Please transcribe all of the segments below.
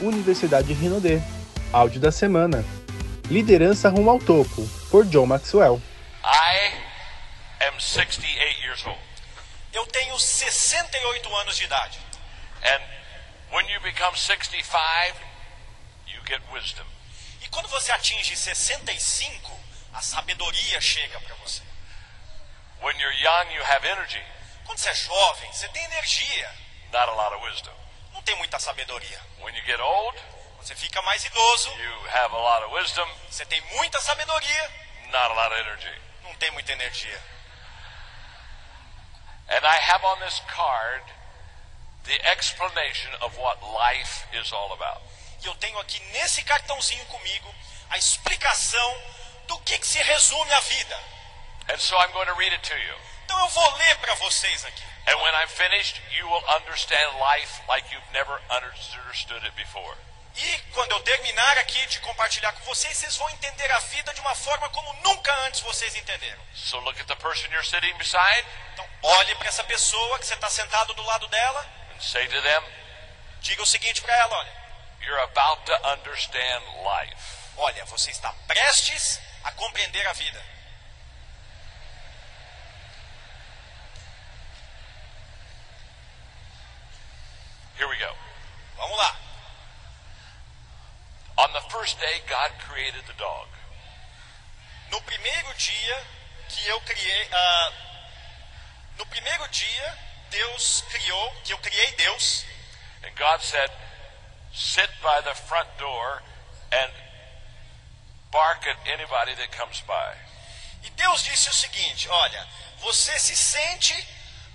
Universidade Rinodê. Áudio da semana. Liderança rumo ao topo, por John Maxwell. I am 68 years old. Eu tenho 68 anos de idade. And when you become 65, you get wisdom. E quando você atinge 65, a sabedoria chega para você. When you're young, you have energy, Quando você é jovem, você tem energia, not a lot of wisdom. Tem muita sabedoria. When you get old, Quando você fica mais idoso, you have a lot of wisdom, você tem muita sabedoria, not a lot of energy. não tem muita energia. And I have on this card the explanation of what life is all about. E eu tenho aqui nesse cartãozinho comigo a explicação do que, que se resume a vida. And so I'm going to read it to you. Então eu vou ler para vocês aqui. And when I'm finished, you will understand life like you've never understood it before. E quando eu terminar aqui de compartilhar com vocês, vocês vão entender a vida de uma forma como nunca antes vocês entenderam. So look at the person you're sitting beside Então olhe para essa pessoa que você está sentado do lado dela, and say to them, diga o seguinte para ela, olha, You're about to understand life. olha, você está prestes a compreender a vida. Here we go. Vamos lá. On the first day, God created the dog. No primeiro dia que eu criei, ah, no primeiro dia Deus criou, que eu criei Deus, And God said, Sit by the front door and bark at anybody that comes by. E Deus disse o seguinte: olha, você se sente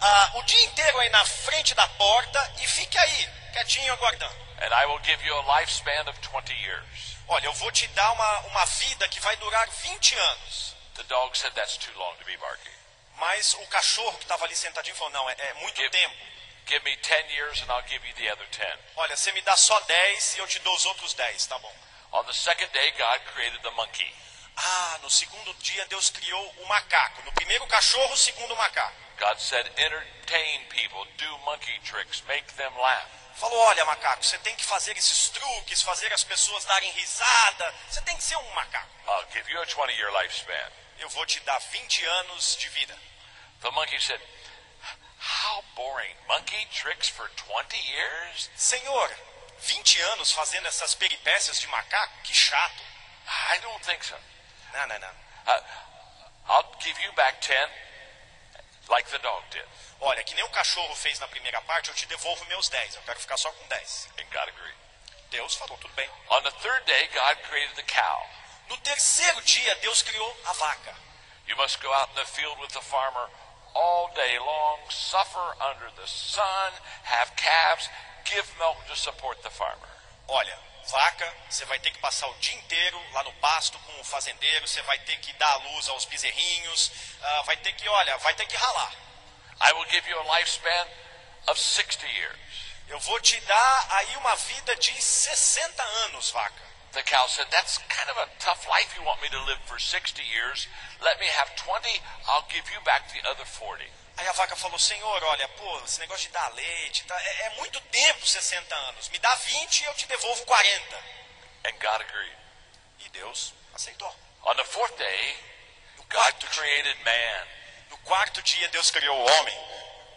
ah, o dia inteiro aí na frente da porta e fique aí, quietinho aguardando. And I will give you a lifespan of 20 years. Olha, eu vou te dar uma, uma vida que vai durar 20 anos. The dog said, That's too long to be barking. Mas o cachorro que estava ali sentadinho falou: não, é, é muito Give, tempo. give me 10 years and I'll give you the other 10. Olha, você me dá só 10 e eu te dou os outros 10, tá bom? On the second day, God created the monkey. Ah, no segundo dia Deus criou o macaco. No primeiro cachorro, o segundo macaco. God said, Entertain people, do monkey tricks, make them laugh. Falou: olha, macaco, você tem que fazer esses truques, fazer as pessoas darem risada. Você tem que ser um macaco. I'll give you a 20 year lifespan. Eu vou te dar 20 anos de vida. The monkey said, How boring. Monkey tricks for 20 years? Senhor, 20 anos fazendo essas peripécias de macaco? Que chato. I don't think so. Não, não, não. Uh, I'll give you back 10 like the dog did. Olha, que nem o cachorro fez na primeira parte, eu te devolvo meus 10. Eu quero ficar só com 10. And God agreed. Deus falou, tudo bem. On the third day, God created the cow. No terceiro dia, Deus criou a vaca. You must go out in the field with the farmer all day long, suffer under the sun, have calves, give milk to support the farmer. Olha, vaca, você vai ter que passar o dia inteiro lá no pasto com o fazendeiro, você vai ter que dar a luz aos bezerrinhos, ah, vai ter que, olha, vai ter que ralar. I will give you a lifespan of 60 years. Eu vou te dar aí uma vida de 60 anos, vaca. The cow said, That's kind of a tough life you want me to live for 60 years. Let me have 20, I'll give you back the other 40. Aí a vaca falou, senhor, olha, pô, esse negócio de dar leite, tá, é, é muito tempo 60 anos. Me dá 20 e eu te devolvo 40. And God agreed. E Deus aceitou. On the fourth day, No God quarto, created man. no quarto dia, Deus criou o homem.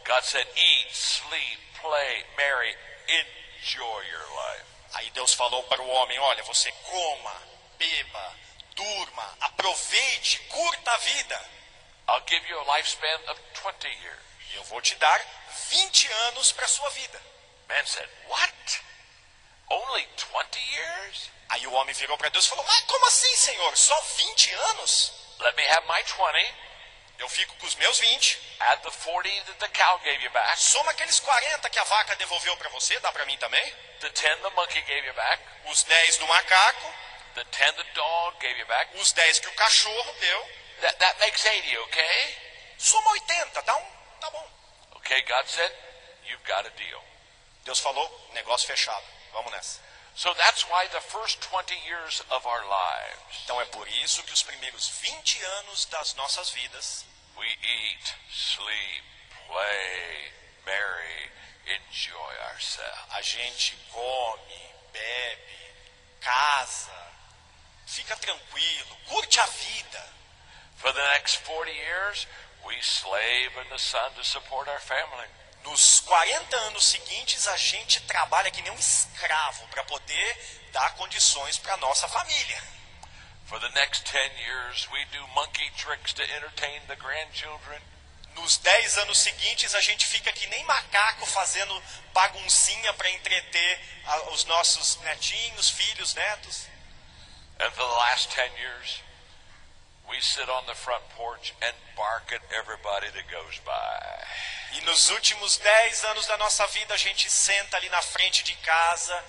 God said, Eat, sleep, play, marry, enjoy your life. Aí Deus falou para o homem, olha, você coma, beba, durma, aproveite, curta a vida. E eu vou te dar 20 anos para sua vida. Man said, What? Only 20 years? Aí o homem virou para Deus e falou, mas como assim, senhor? Só 20 anos? Let me have my 20. Eu fico com os meus 20, Add the 40 that the cow gave you back. soma aqueles 40 que a vaca devolveu para você, dá para mim também. The 10 the monkey gave you back. Os 10 do macaco, The 10 the dog gave you back. os 10 que o cachorro deu. That, that makes 80, okay? Soma 80, tá um, tá bom. Okay, God said, you've got a deal. Deus falou, negócio fechado. Vamos nessa. So that's why the first 20 years of our lives. Então é por isso que os primeiros 20 anos das nossas vidas, we eat, sleep, play, marry, enjoy ourselves. A gente come, bebe, casa, fica tranquilo, curte a vida. For the next 40 years, we slave in the sun to support our family. Nos 40 anos seguintes, a gente trabalha que nem um escravo para poder dar condições para nossa família. For the next 10 years, we do monkey tricks to entertain the grandchildren. Nos 10 anos seguintes, a gente fica que nem macaco fazendo baguncinha para entreter a, os nossos netinhos, filhos, netos. And for the last 10 years, we sit on the front porch and bark at everybody that goes by. E nos últimos 10 anos da nossa vida, a gente senta ali na frente de casa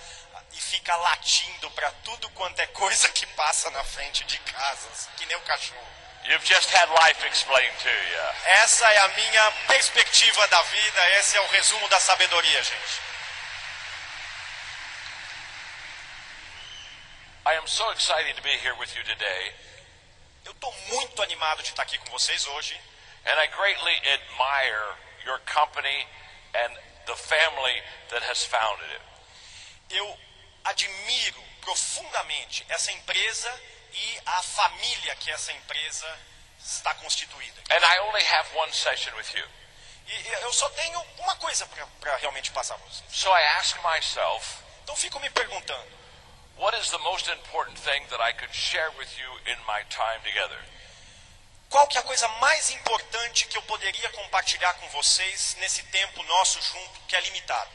e fica latindo para tudo quanto é coisa que passa na frente de casa, que nem um cachorro. You've just had life explained to you. Essa é a minha perspectiva da vida, esse é o resumo da sabedoria, gente. I am so excited to be here with you today, Eu estou muito animado de estar aqui com vocês hoje. and I greatly admire your company and the family that has founded it. Eu admiro profundamente essa empresa e a família que essa empresa está constituída. And I only have one session with you. E eu só tenho uma coisa para realmente passar para vocês. So I ask myself, Então fico me perguntando, what is the most important thing that I could share with you in my time together? qual que é a coisa mais importante que eu poderia compartilhar com vocês nesse tempo nosso junto, que é limitado?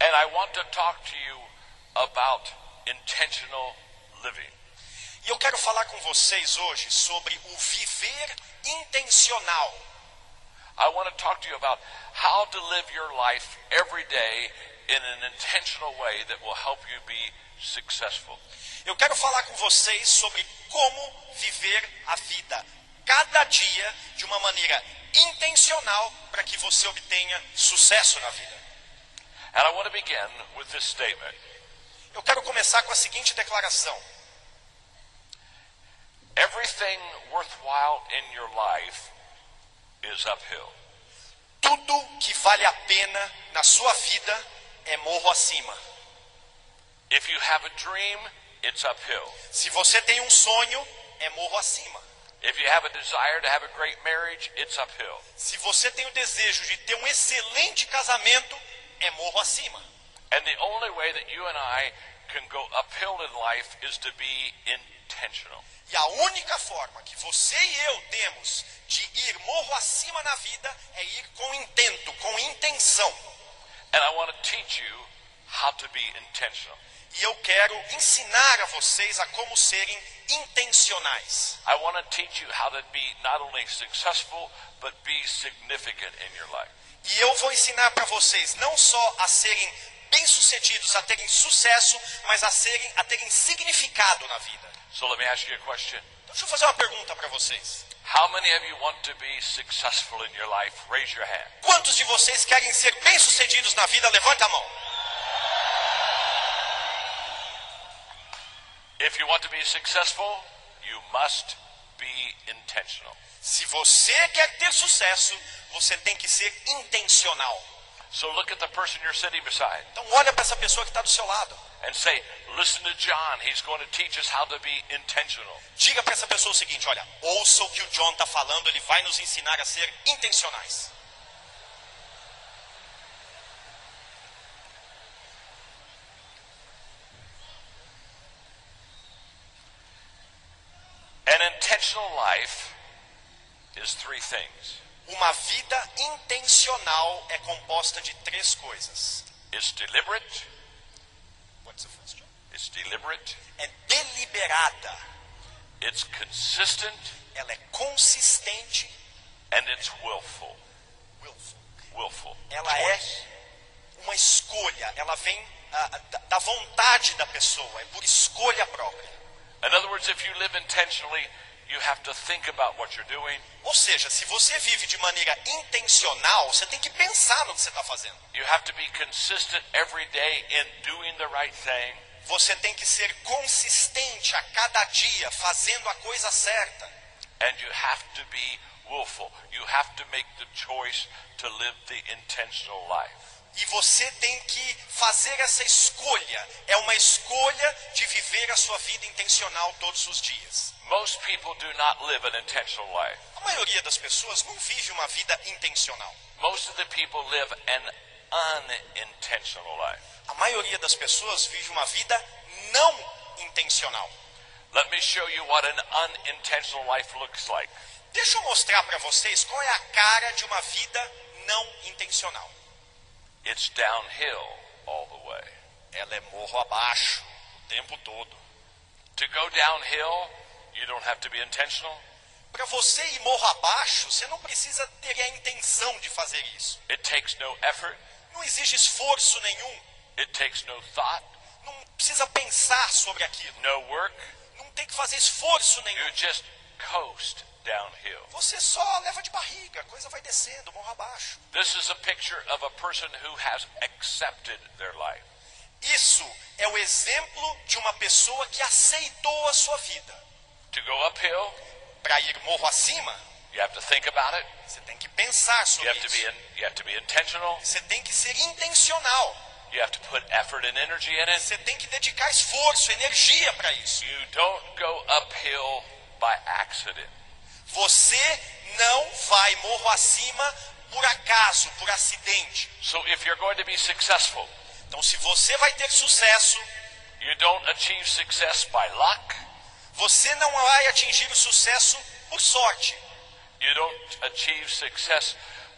And I want to talk to you about intentional living. E eu quero falar com vocês hoje sobre o viver intencional. I want to talk to you about how to live your life every day in an intentional way that will help you be successful. Eu quero falar com vocês sobre como viver a vida cada dia de uma maneira intencional para que você obtenha sucesso na vida. And I want to begin with this statement. Eu quero começar com a seguinte declaração: Everything worthwhile in your life is uphill. tudo que vale a pena na sua vida é morro acima. If you have a dream, it's uphill. Se você tem um sonho, é morro acima. If you have a desire to have a great marriage, it's uphill. Se você tem o desejo de ter um excelente casamento, é morro acima. And the only way that you and I can go uphill in life is to be intentional. E a única forma que você e eu temos de ir morro acima na vida é ir com intento, com intenção. And I want to teach you how to be intentional. E eu quero ensinar a vocês a como serem intencionais. I want to teach you how to be not only successful, but be significant in your life. E eu vou ensinar para vocês não só a serem bem-sucedidos, a terem sucesso, mas a serem a terem significado na vida. So let me ask you a question. Então, deixa eu fazer uma pergunta para vocês. How many of you want to be successful in your life? Raise your hand. Quantos de vocês querem ser bem-sucedidos na vida? Levanta a mão. If you want to be successful, you must be intentional. Se você quer ter sucesso, você tem que ser intencional. So look at the person you're sitting beside Então olha para essa pessoa que está do seu lado. and say, Listen to John. He's going to teach us how to be intentional. Diga para essa pessoa o seguinte: olha, ouça o que o John está falando, ele vai nos ensinar a ser intencionais. An intentional life is three things Uma vida intencional é composta de três coisas. it's deliberate, What's the first one? it's deliberate, É deliberada, it's consistent, ela é consistente, and it's willful. willful. Willful. Ela Choice. é uma escolha, ela vem ah, da, da vontade da pessoa, é por escolha própria. In other words, if you live intentionally, you have to think about what you're doing. Ou seja, se você vive de maneira intencional, você tem que pensar no que você está fazendo. You have to be consistent every day in doing the right thing. Você tem que ser consistente a cada dia, fazendo a coisa certa. And you have to be willful. You have to make the choice to live the intentional life. E você tem que fazer essa escolha. É uma escolha de viver a sua vida intencional todos os dias. Most people do not live an intentional life. A maioria das pessoas não vive uma vida intencional. Most of the people live an unintentional life. A maioria das pessoas vive uma vida não intencional. Let me show you what an unintentional life looks like. Deixa eu mostrar para vocês qual é a cara de uma vida não intencional. It's downhill all the way. Ela é morro abaixo o tempo todo. To go downhill, you don't have to be intentional. Para você ir morro abaixo, você não precisa ter a intenção de fazer isso. It takes no effort. Não exige esforço nenhum. It takes no thought, Não precisa pensar sobre aquilo. no work. Não tem que fazer esforço nenhum. You just coast downhill. Você só leva de barriga, a coisa vai descendo, morro abaixo. This is a picture of a person who has accepted their life. Isso é o exemplo de uma pessoa que aceitou a sua vida. To go uphill, Para ir morro acima, you have to think about it. você tem que pensar You sobre have to be isso. in, you have to be intentional. Você tem que ser intencional. You have to put effort and energy in it. Você tem que dedicar esforço, energia para isso. You don't go uphill by accident. Você não vai morro acima por acaso, por acidente. So if you're going to be successful, Então, se você vai ter sucesso, you don't achieve success by luck. você não vai atingir o sucesso por sorte. You don't achieve success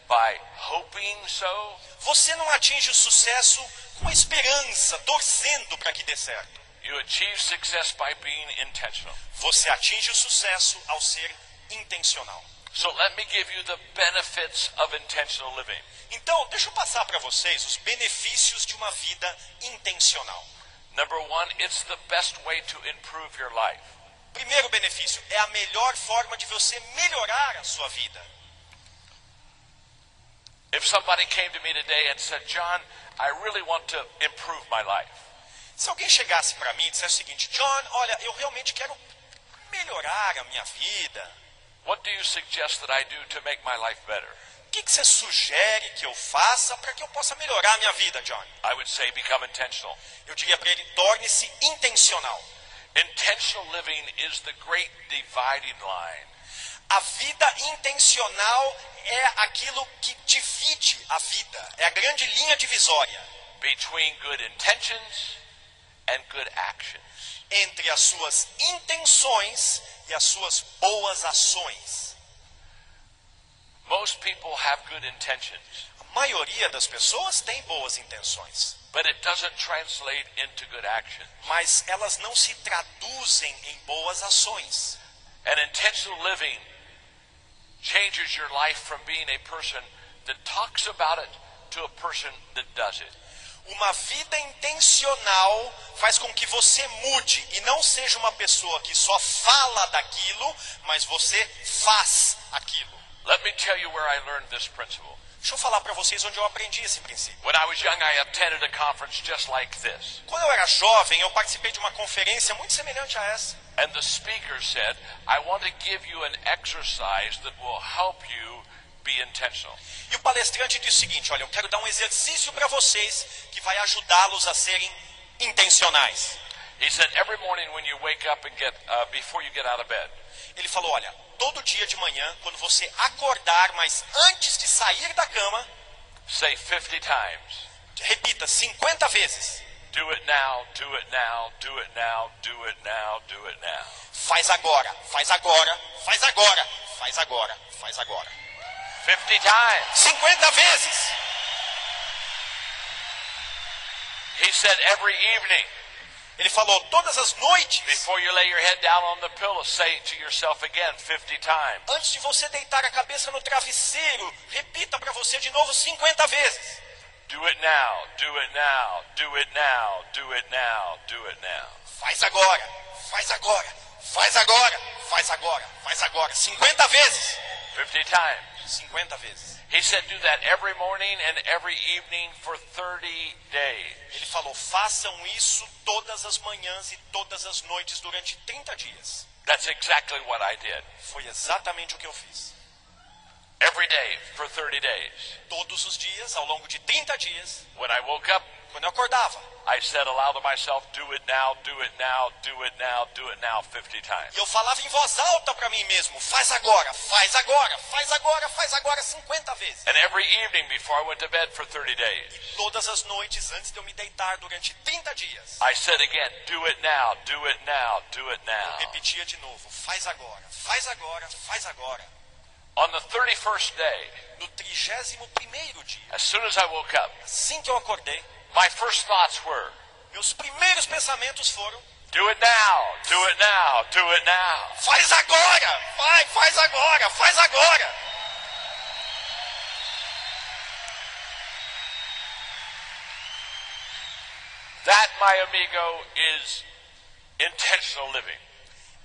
by hoping so. Você não atinge o sucesso com esperança, torcendo para que dê certo. You achieve success by being intentional. Você atinge o sucesso ao ser intencional. So let me give you the benefits of intentional living. Então, deixa eu passar para vocês os benefícios de uma vida intencional. Number one, it's the best way to improve your life. Primeiro benefício, é a melhor forma de você melhorar a sua vida. If somebody came to me today and said, John, I really want to improve my life, Se alguém chegasse para mim e dissesse o seguinte, John, olha, eu realmente quero melhorar a minha vida. What do you suggest that I do to make my life better? O que, que você sugere que eu faça para que eu possa melhorar a minha vida, John? I would say become intentional. Eu diria para ele, torne-se intencional. Intentional living is the great dividing line. A vida intencional é aquilo que divide a vida, é a grande linha divisória between good intentions and good actions. Entre as suas intenções e as suas boas ações. Most people have good intentions, A maioria das pessoas tem boas intenções, but it doesn't translate into good actions. mas elas não se traduzem em boas ações. And intentional living changes your life from being a person that talks about it to a person that does it. Uma vida intencional faz com que você mude e não seja uma pessoa que só fala daquilo, mas você faz aquilo. Let me tell you where I learned this principle. Deixa eu falar para vocês onde eu aprendi esse princípio. Young, like. Quando eu era jovem, eu participei de uma conferência muito semelhante a essa. And the speaker said, I want to give you an exercise that will help you. E o palestrante disse o seguinte: Olha, eu quero dar um exercício para vocês que vai ajudá-los a serem intencionais. Uh, Ele falou: Olha, todo dia de manhã, quando você acordar, mas antes de sair da cama, say 50 times, repita 50 vezes: do it now, do it now, do it now, do it now, do it now. Faz agora, faz agora, faz agora, faz agora, faz agora. 50 times. 50 vezes. He said, every evening, Ele falou: Todas as noites, before you lay your head down on the pillow, say it to yourself again 50 times. antes de você deitar a cabeça no travesseiro, repita para você de novo 50 vezes. Do it now, do it now, do it now, do it now, do it now. Faz agora, faz agora, faz agora, faz agora, faz agora. 50 vezes. 50 times. 50 vezes. He said, do that every morning and every evening for 30 days. Ele falou: façam isso todas as manhãs e todas as noites durante 30 dias. That's exactly what I did. Foi exatamente o que eu fiz. every day for 30 days. Todos os dias, ao longo de 30 dias, When I woke up, quando eu acordava. I said aloud to myself, Do it now, do it now, do it now, do it now 50 times. E eu falava em voz alta para mim mesmo: faz agora, faz agora, faz agora, faz agora 50 vezes. And every evening before I went to bed for 30 days, Todas as noites antes de eu me deitar durante 30 dias. I said again, Do it now, do it now, do it now. Repetia de novo: faz agora, faz agora, faz agora. On the 31st day, No 31 dia, as soon as I woke up, assim que eu acordei, my first thoughts were, meus primeiros pensamentos foram: Do it now, do it now, do it now. faz agora, vai, faz agora, faz agora. That, my amigo, is intentional living.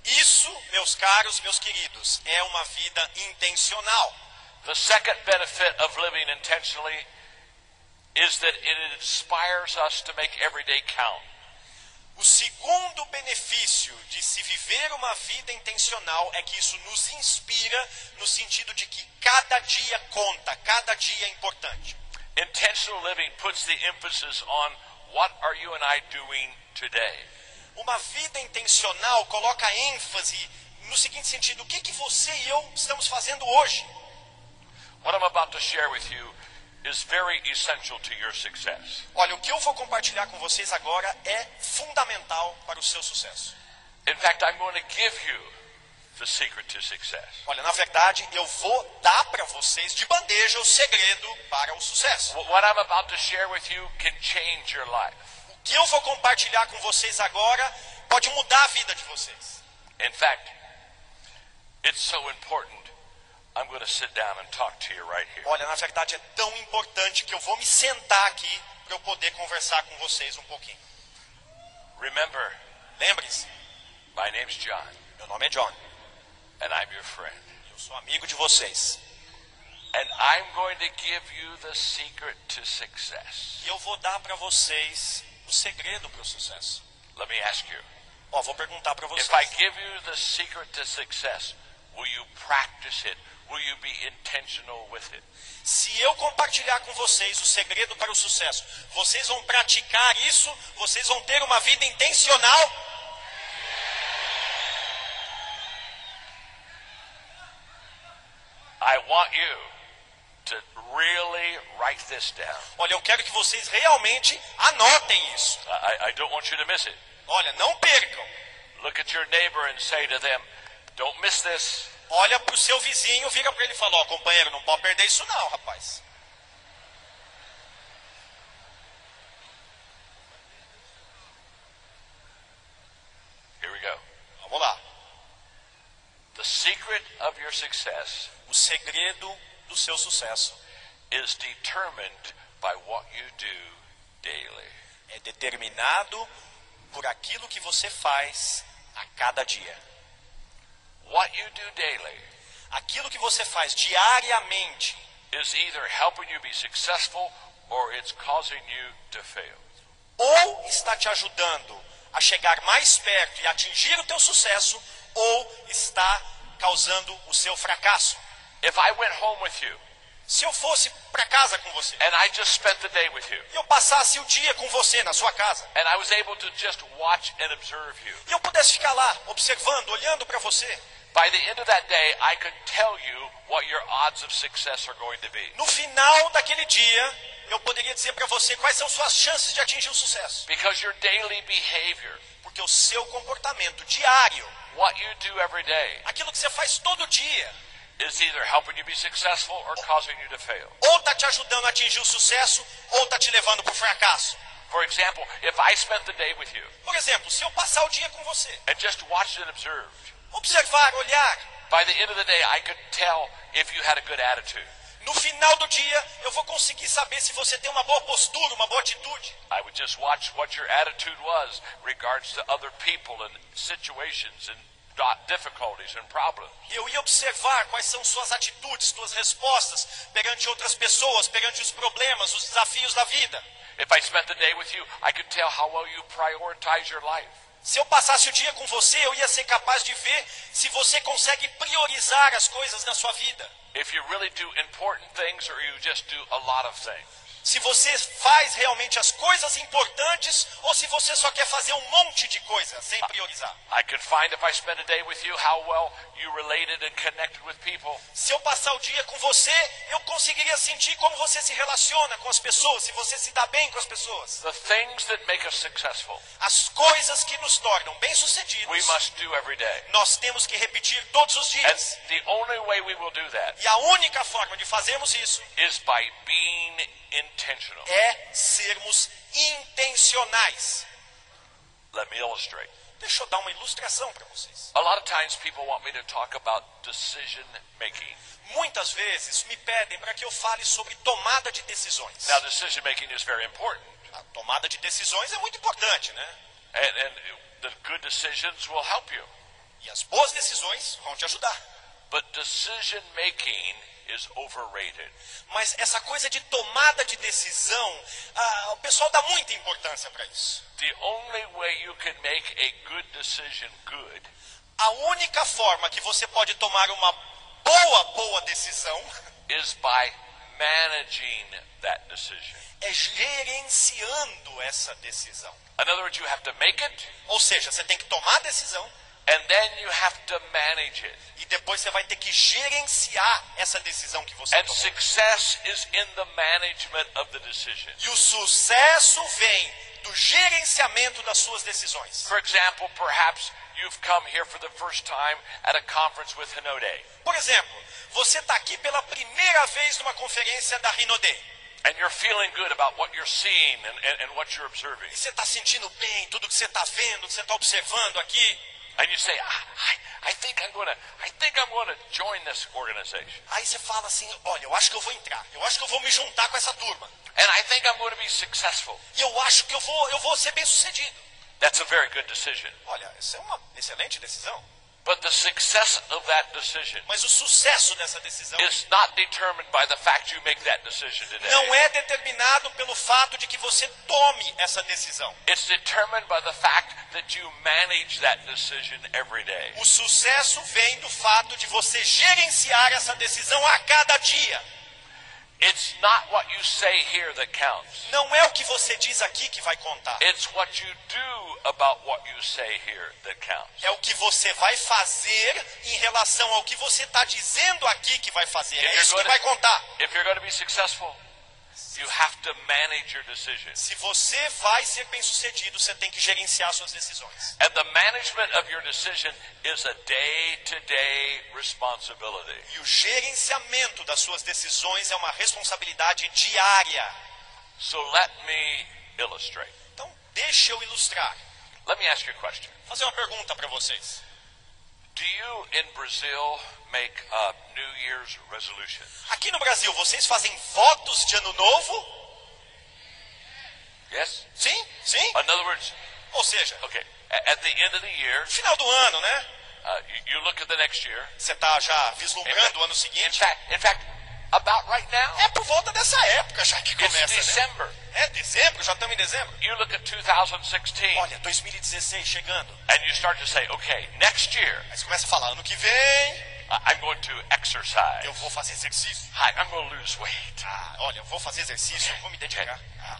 Isso, meus caros, meus queridos, é uma vida intencional. The second benefit of living intentionally is that it inspires us to make every day count. O segundo benefício de se viver uma vida intencional é que isso nos inspira no sentido de que cada dia conta, cada dia é importante. Intentional living puts the emphasis on what are you and I doing today? Uma vida intencional coloca ênfase no seguinte sentido: o que, que você e eu estamos fazendo hoje? What I'm about to share with you Olha, o que eu vou compartilhar com vocês agora é fundamental para o seu sucesso. In fact, I'm going to give you the secret to success. Olha, na verdade, eu vou dar para vocês de bandeja o segredo para o sucesso. Wh- What I'm about to share with you can change your life. O que eu vou compartilhar com vocês agora pode mudar a vida de vocês. In fact, it's so important. Right. Olha, na verdade é tão importante que eu vou me sentar aqui para eu poder conversar com vocês um pouquinho. Remember, Lembrem-se, my name's John, meu nome é John. and I'm your friend. Eu sou amigo de vocês. And I'm going to give you the secret to success. E eu vou dar para vocês o segredo para o sucesso. Let me ask you Ó, vou perguntar para vocês. if I give you the secret to success, will you practice it? Will you be intentional with it? Se eu compartilhar com vocês o segredo para o sucesso, vocês vão praticar isso? Vocês vão ter uma vida intencional? I want you to really write this down. Olha, eu quero que vocês realmente anotem isso. I, I- I don't want you to miss it. Olha, não percam. Look at your neighbor and say to them, don't miss this. Olha para o seu vizinho, vira para ele e fala: Ó, companheiro, não pode perder isso não, rapaz. Here we go. Vamos lá. The secret of your success O segredo do seu sucesso is determined by what you do daily. é determinado por aquilo que você faz a cada dia. What you do daily Aquilo que você faz diariamente is either helping you be successful or it's causing you to fail. ou está te ajudando a chegar mais perto e atingir o teu sucesso, ou está causando o seu fracasso. If I went home with you Se eu fosse para casa com você and I just spent the day with you. e eu passasse o dia com você na sua casa and I was able to just watch and observe you, e eu pudesse ficar lá observando, olhando para você, no final daquele dia eu poderia dizer para você quais são suas chances de atingir o sucesso, Because your daily behavior, porque o seu comportamento diário, what you do every day, aquilo que você faz todo dia, is either helping you be successful or causing you to fail. ou está te ajudando a atingir o sucesso, ou está te levando para o fracasso. For example, if I spent the day with you Por exemplo, se eu passar o dia com você, and just watched and observed, observar, olhar, by the end of the day, I could tell if you had a good attitude. no final do dia eu vou conseguir saber se você tem uma boa postura, uma boa atitude. I would just watch what your attitude was regards to other people and situations and Eu ia observar quais são suas atitudes, suas respostas perante outras pessoas, perante os problemas, os desafios da vida. If I spent the day with you, I could tell how well you prioritize your life. Se eu passasse o dia com você, eu ia ser capaz de ver se você consegue priorizar as coisas na sua vida. If you really do important things or you just do a lot of things. Se você faz realmente as coisas importantes ou se você só quer fazer um monte de coisa sem priorizar. I could find if I spent a day with you how well you related and connected with people. Se eu passar o dia com você, eu conseguiria sentir como você se relaciona com as pessoas, se você se dá bem com as pessoas. The things that make us successful, As coisas que nos tornam bem-sucedidos, nós temos que repetir todos os dias. the only way we will do that E a única forma de fazermos isso is by being. É sermos intencionais. Let me illustrate. Deixa eu dar uma ilustração para vocês. A lot of times people want me to talk about decision making. Muitas vezes me pedem para que eu fale sobre tomada de decisões. Now, decision making is very important, A tomada de decisões é muito importante, né? and, and the good decisions will help you. E as boas decisões vão te ajudar. But decision making. Mas essa coisa de tomada de decisão, ah, o pessoal dá muita importância para isso. The only way you can make a good decision good A única forma que você pode tomar uma boa, boa decisão is by managing that decision. é gerenciando essa decisão. In other words, you have to make it, Ou seja, você tem que tomar a decisão and then you have to manage it. e depois você vai ter que gerenciar essa decisão que você And tomou. success is in the management of the decision. E o sucesso vem do gerenciamento das suas decisões. For example, perhaps you've come here for the first time at a conference with Hinode, Por exemplo, você está aqui pela primeira vez numa conferência da Rinode. and you're feeling good about what you're seeing and, and, and what you're observing. E você está sentindo bem tudo que você está vendo, que você está observando aqui. And you say, "Ah, I, I think I'm going to, I think I'm to join this organization, Aí você fala assim: olha, eu acho que eu vou entrar, eu acho que eu vou me juntar com essa turma. and I think I'm going to be successful." E eu acho que eu vou, eu vou ser bem sucedido. That's a very good decision. Olha, essa é uma excelente decisão. But the success of that decision Mas o sucesso dessa decisão is not determined by the fact you make that decision today. não é determinado pelo fato de que você tome essa decisão. It's determined by the fact that you manage that decision every day. O sucesso vem do fato de você gerenciar essa decisão a cada dia. It's not what you say here that counts. Não é o que você diz aqui que vai contar. It's what you do about what you say here that counts. É o que você vai fazer em relação ao que você está dizendo aqui que vai fazer. É isso que vai contar. if you're going to be successful, Se você vai ser bem sucedido, você tem que gerenciar suas decisões. And the management of your decision is a day to day responsibility. E o gerenciamento das suas decisões é uma responsabilidade diária. So let me illustrate. Então, deixa eu ilustrar. Let me ask you a question. Fazer uma pergunta para vocês. Aqui no Brasil, vocês fazem votos de ano novo? Yes? Sim? Sim? In other words, Ou seja, okay, at the end of the year, final do ano, né? uh, you, you look at the next year. Você está já In vislumbrando o ano in seguinte? fact, in fact, about right now, É por volta dessa época já que it's começa, né? December. É dezembro, já estamos em dezembro. You look at 2016 Olha, 2016 chegando. and you start to say, okay, next year Aí você começa a falar, ano que vem I'm going to exercise. eu vou fazer exercício. Hi, I'm going to lose weight. Ah, olha, eu vou fazer exercício, eu vou me dedicar. Ah.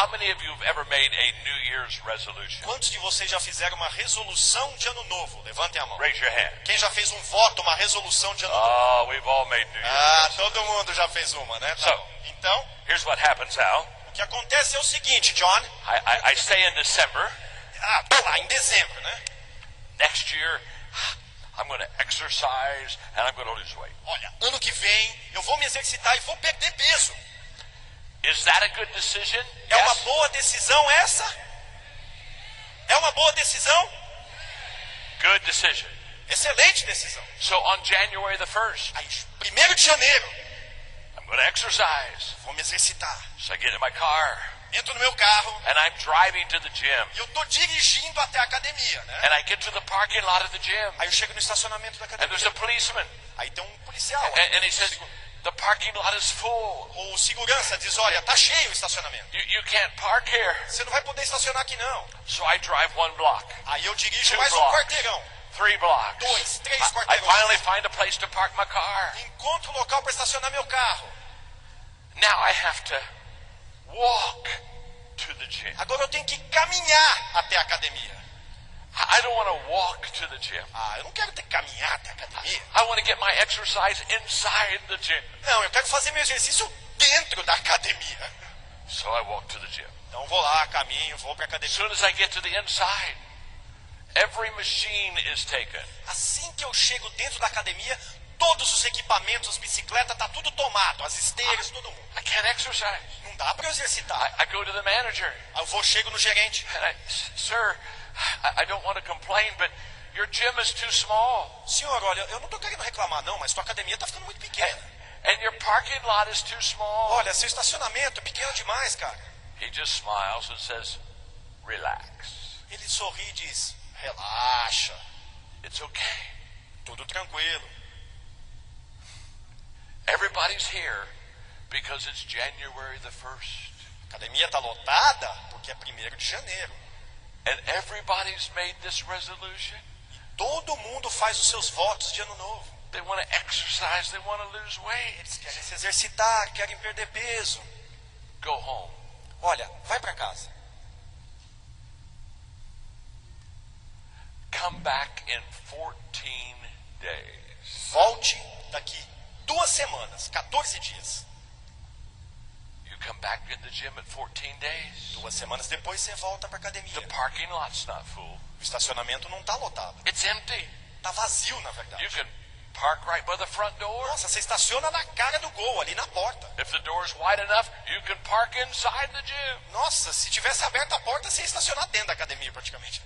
How, many of you have ever made a New Year's resolution? Quantos de vocês já fizeram uma resolução de ano novo? Levantem a mão. Raise your hand. Quem já fez um voto, uma resolução de ano novo? Oh, we've all made New Year's. Ah, todo mundo já fez uma, né? Tá So-. Então, Here's what happens, Al. o que acontece é o seguinte, John. I, I, I say in December, Ah, tô lá em dezembro, né? next year, I'm going to exercise and I'm going to lose weight. Olha, ano que vem eu vou me exercitar e vou perder peso. Is that a good decision? É uma Yes. boa decisão essa? É uma boa decisão? Good decision. Excelente decisão. So on January the 1st, Aí, primeiro de janeiro, I'm going to exercise. vou me exercitar. So I get in my car Entro no meu carro and I'm driving to the gym. e eu tô dirigindo até a academia, né? And I get to the parking lot of the gym Aí eu chego no estacionamento da and there's academia. a policeman Aí tem um policial. and, and he says, the parking lot is full. O segurança diz, olha, tá cheio o estacionamento. You, you can't park here. Você não vai poder estacionar aqui não. So I drive one block, Aí eu dirijo Two mais um blocks. quarteirão. three blocks. Dois, três I, I quarteirões. finally find a place to park my car. Encontro um local para estacionar meu carro. Now I have to walk to the gym. Agora eu tenho que caminhar até a academia. I don't want to walk to the gym. Ah, eu não quero ter que caminhar até a academia. I want to get my exercise inside the gym. Não, eu quero fazer meu exercício dentro da academia. So I walk to the gym. Então vou lá, caminho, vou para a As academia. soon as I get to the inside, every machine is taken. Assim que eu chego dentro da academia, todos os equipamentos, bicicleta, tá tudo tomado, as esteiras, todo mundo. I can't exercise. Não dá para eu exercitar. I, I go to the manager. Eu vou, chego no gerente. And I, sir, I, I don't want to complain, but your gym is too small. Senhor, olha, eu não tô querendo reclamar não, mas tua academia tá ficando muito pequena. And your parking lot is too small. Olha, seu estacionamento é pequeno demais, cara. He just smiles and says, relax. Ele sorri e diz: relaxa, It's okay. tudo tranquilo. Everybody's here because it's January the 1st. A academia tá lotada porque é primeiro de janeiro. And everybody's made this resolution. Todo mundo faz os seus votos de ano novo. They want to exercise, they want to lose weight. Eles querem se exercitar, querem perder peso. Go home. Olha, vai para casa. Come back in 14 days. Volte daqui duas semanas, 14 dias. You come back in the gym at 14 days. Duas semanas depois você volta para academia. The parking lot's not full. O estacionamento não tá lotado. It's empty. Tá vazio, na You verdade. can park right by the front door. Nossa, você estaciona na cara do gol, ali na porta. If the door's wide enough, you can park inside the gym. Nossa, se tivesse aberta a porta, você ia estacionar dentro da academia praticamente.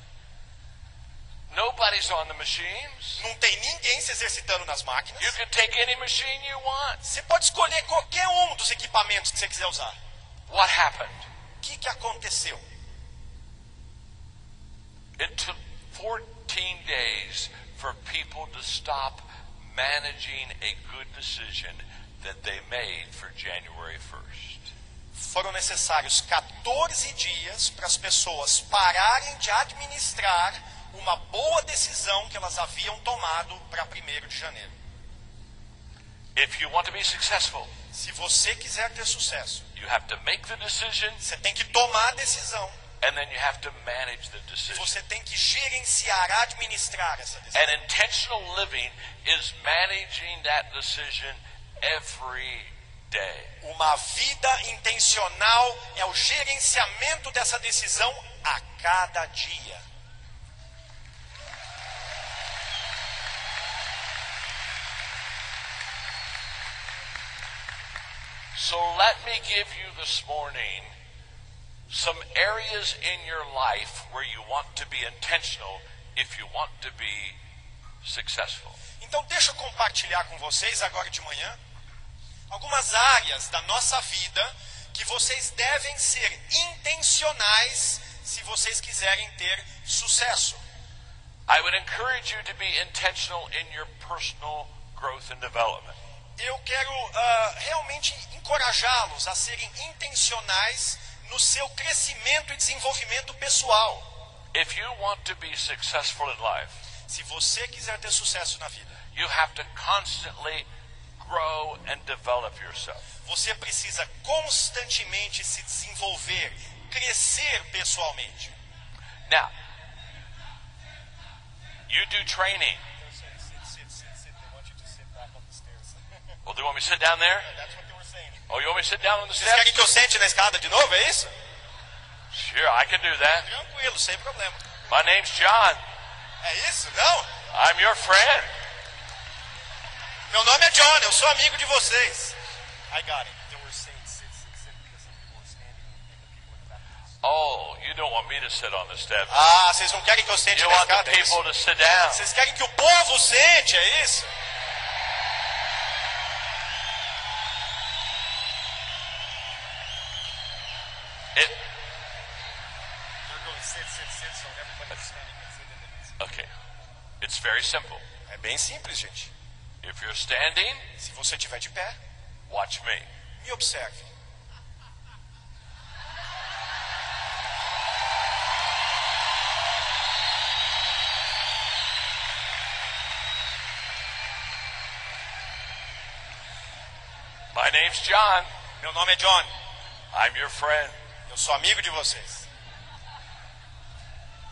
Nobody's on the machines. Não tem ninguém se exercitando nas máquinas. You can take any machine you want. Você pode escolher qualquer um dos equipamentos que você quiser usar. What happened? O que, que aconteceu? It took 14 days for people to stop managing a good decision that they made for January 1st. Foram necessários 14 dias para as pessoas pararem de administrar uma boa decisão que elas haviam tomado para 1 de janeiro. If you want to be successful, Se você quiser ter sucesso, you have to make the decision você tem que tomar a decisão. and then you have to manage the E decision. você tem que gerenciar, administrar essa decisão. And intentional living is managing that decision every day. Uma vida intencional é o gerenciamento dessa decisão a cada dia. So let me give you this morning some areas in your life where you want to be intentional if you want to be successful. Então, deixa eu compartilhar com vocês agora de manhã algumas áreas da nossa vida que vocês devem ser intencionais se vocês quiserem ter sucesso. I would encourage you to be intentional in your personal growth and development. Eu quero ah, realmente encorajá-los a serem intencionais no seu crescimento e desenvolvimento pessoal. If you want to be successful in life, Se você quiser ter sucesso na vida, you have to constantly grow and develop yourself. você precisa constantemente se desenvolver, crescer pessoalmente. Now, you do training. Well, do you want me to sit down there? Oh, you want me to sit down on the Vocês querem steps? que eu sente na escada de novo, é isso? Sure, I can do that. Tranquilo, sem problema. My name's John. É isso? Não? I'm your friend. Meu nome é John, eu sou amigo de vocês. I got it. Oh, you don't want me to sit on the steps. Ah, vocês não querem que eu sente You na want the escada? é people to sit down. Vocês querem que o povo sente, é isso? It's very simple. É bem simples, gente. If you're standing, se você estiver de pé, watch me. Me observe. My name's John. Meu nome é John. I'm your friend. Eu sou amigo de vocês.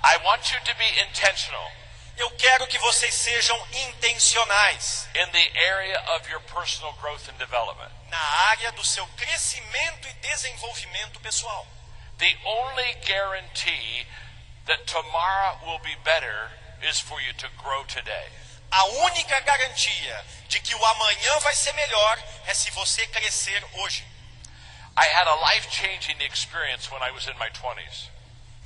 I want you to be intentional. Eu quero que vocês sejam intencionais in the area of your personal growth and development. na área do seu crescimento e desenvolvimento pessoal. The only guarantee that tomorrow will be better is for you to grow today. A única garantia de que o amanhã vai ser melhor é se você crescer hoje. I had a life changing experience when I was in my 20s.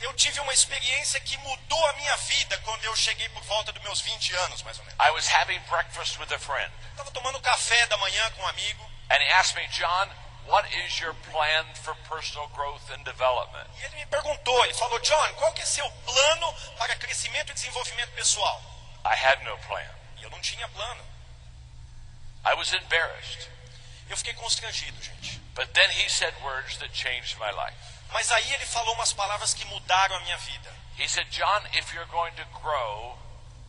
Eu tive uma experiência que mudou a minha vida quando eu cheguei por volta dos meus 20 anos, mais ou menos. I was having breakfast with a friend, Estava tomando café da manhã com um amigo and he asked me, John, what is your plan for personal growth and development? e ele me perguntou, ele falou, John, qual que é seu plano para crescimento e desenvolvimento pessoal? I had no plan. E eu não tinha plano. I was embarrassed. Eu fiquei constrangido, gente. But then he said words that changed my life. Mas aí ele falou umas palavras que mudaram a minha vida. He said, John, if you're going to grow,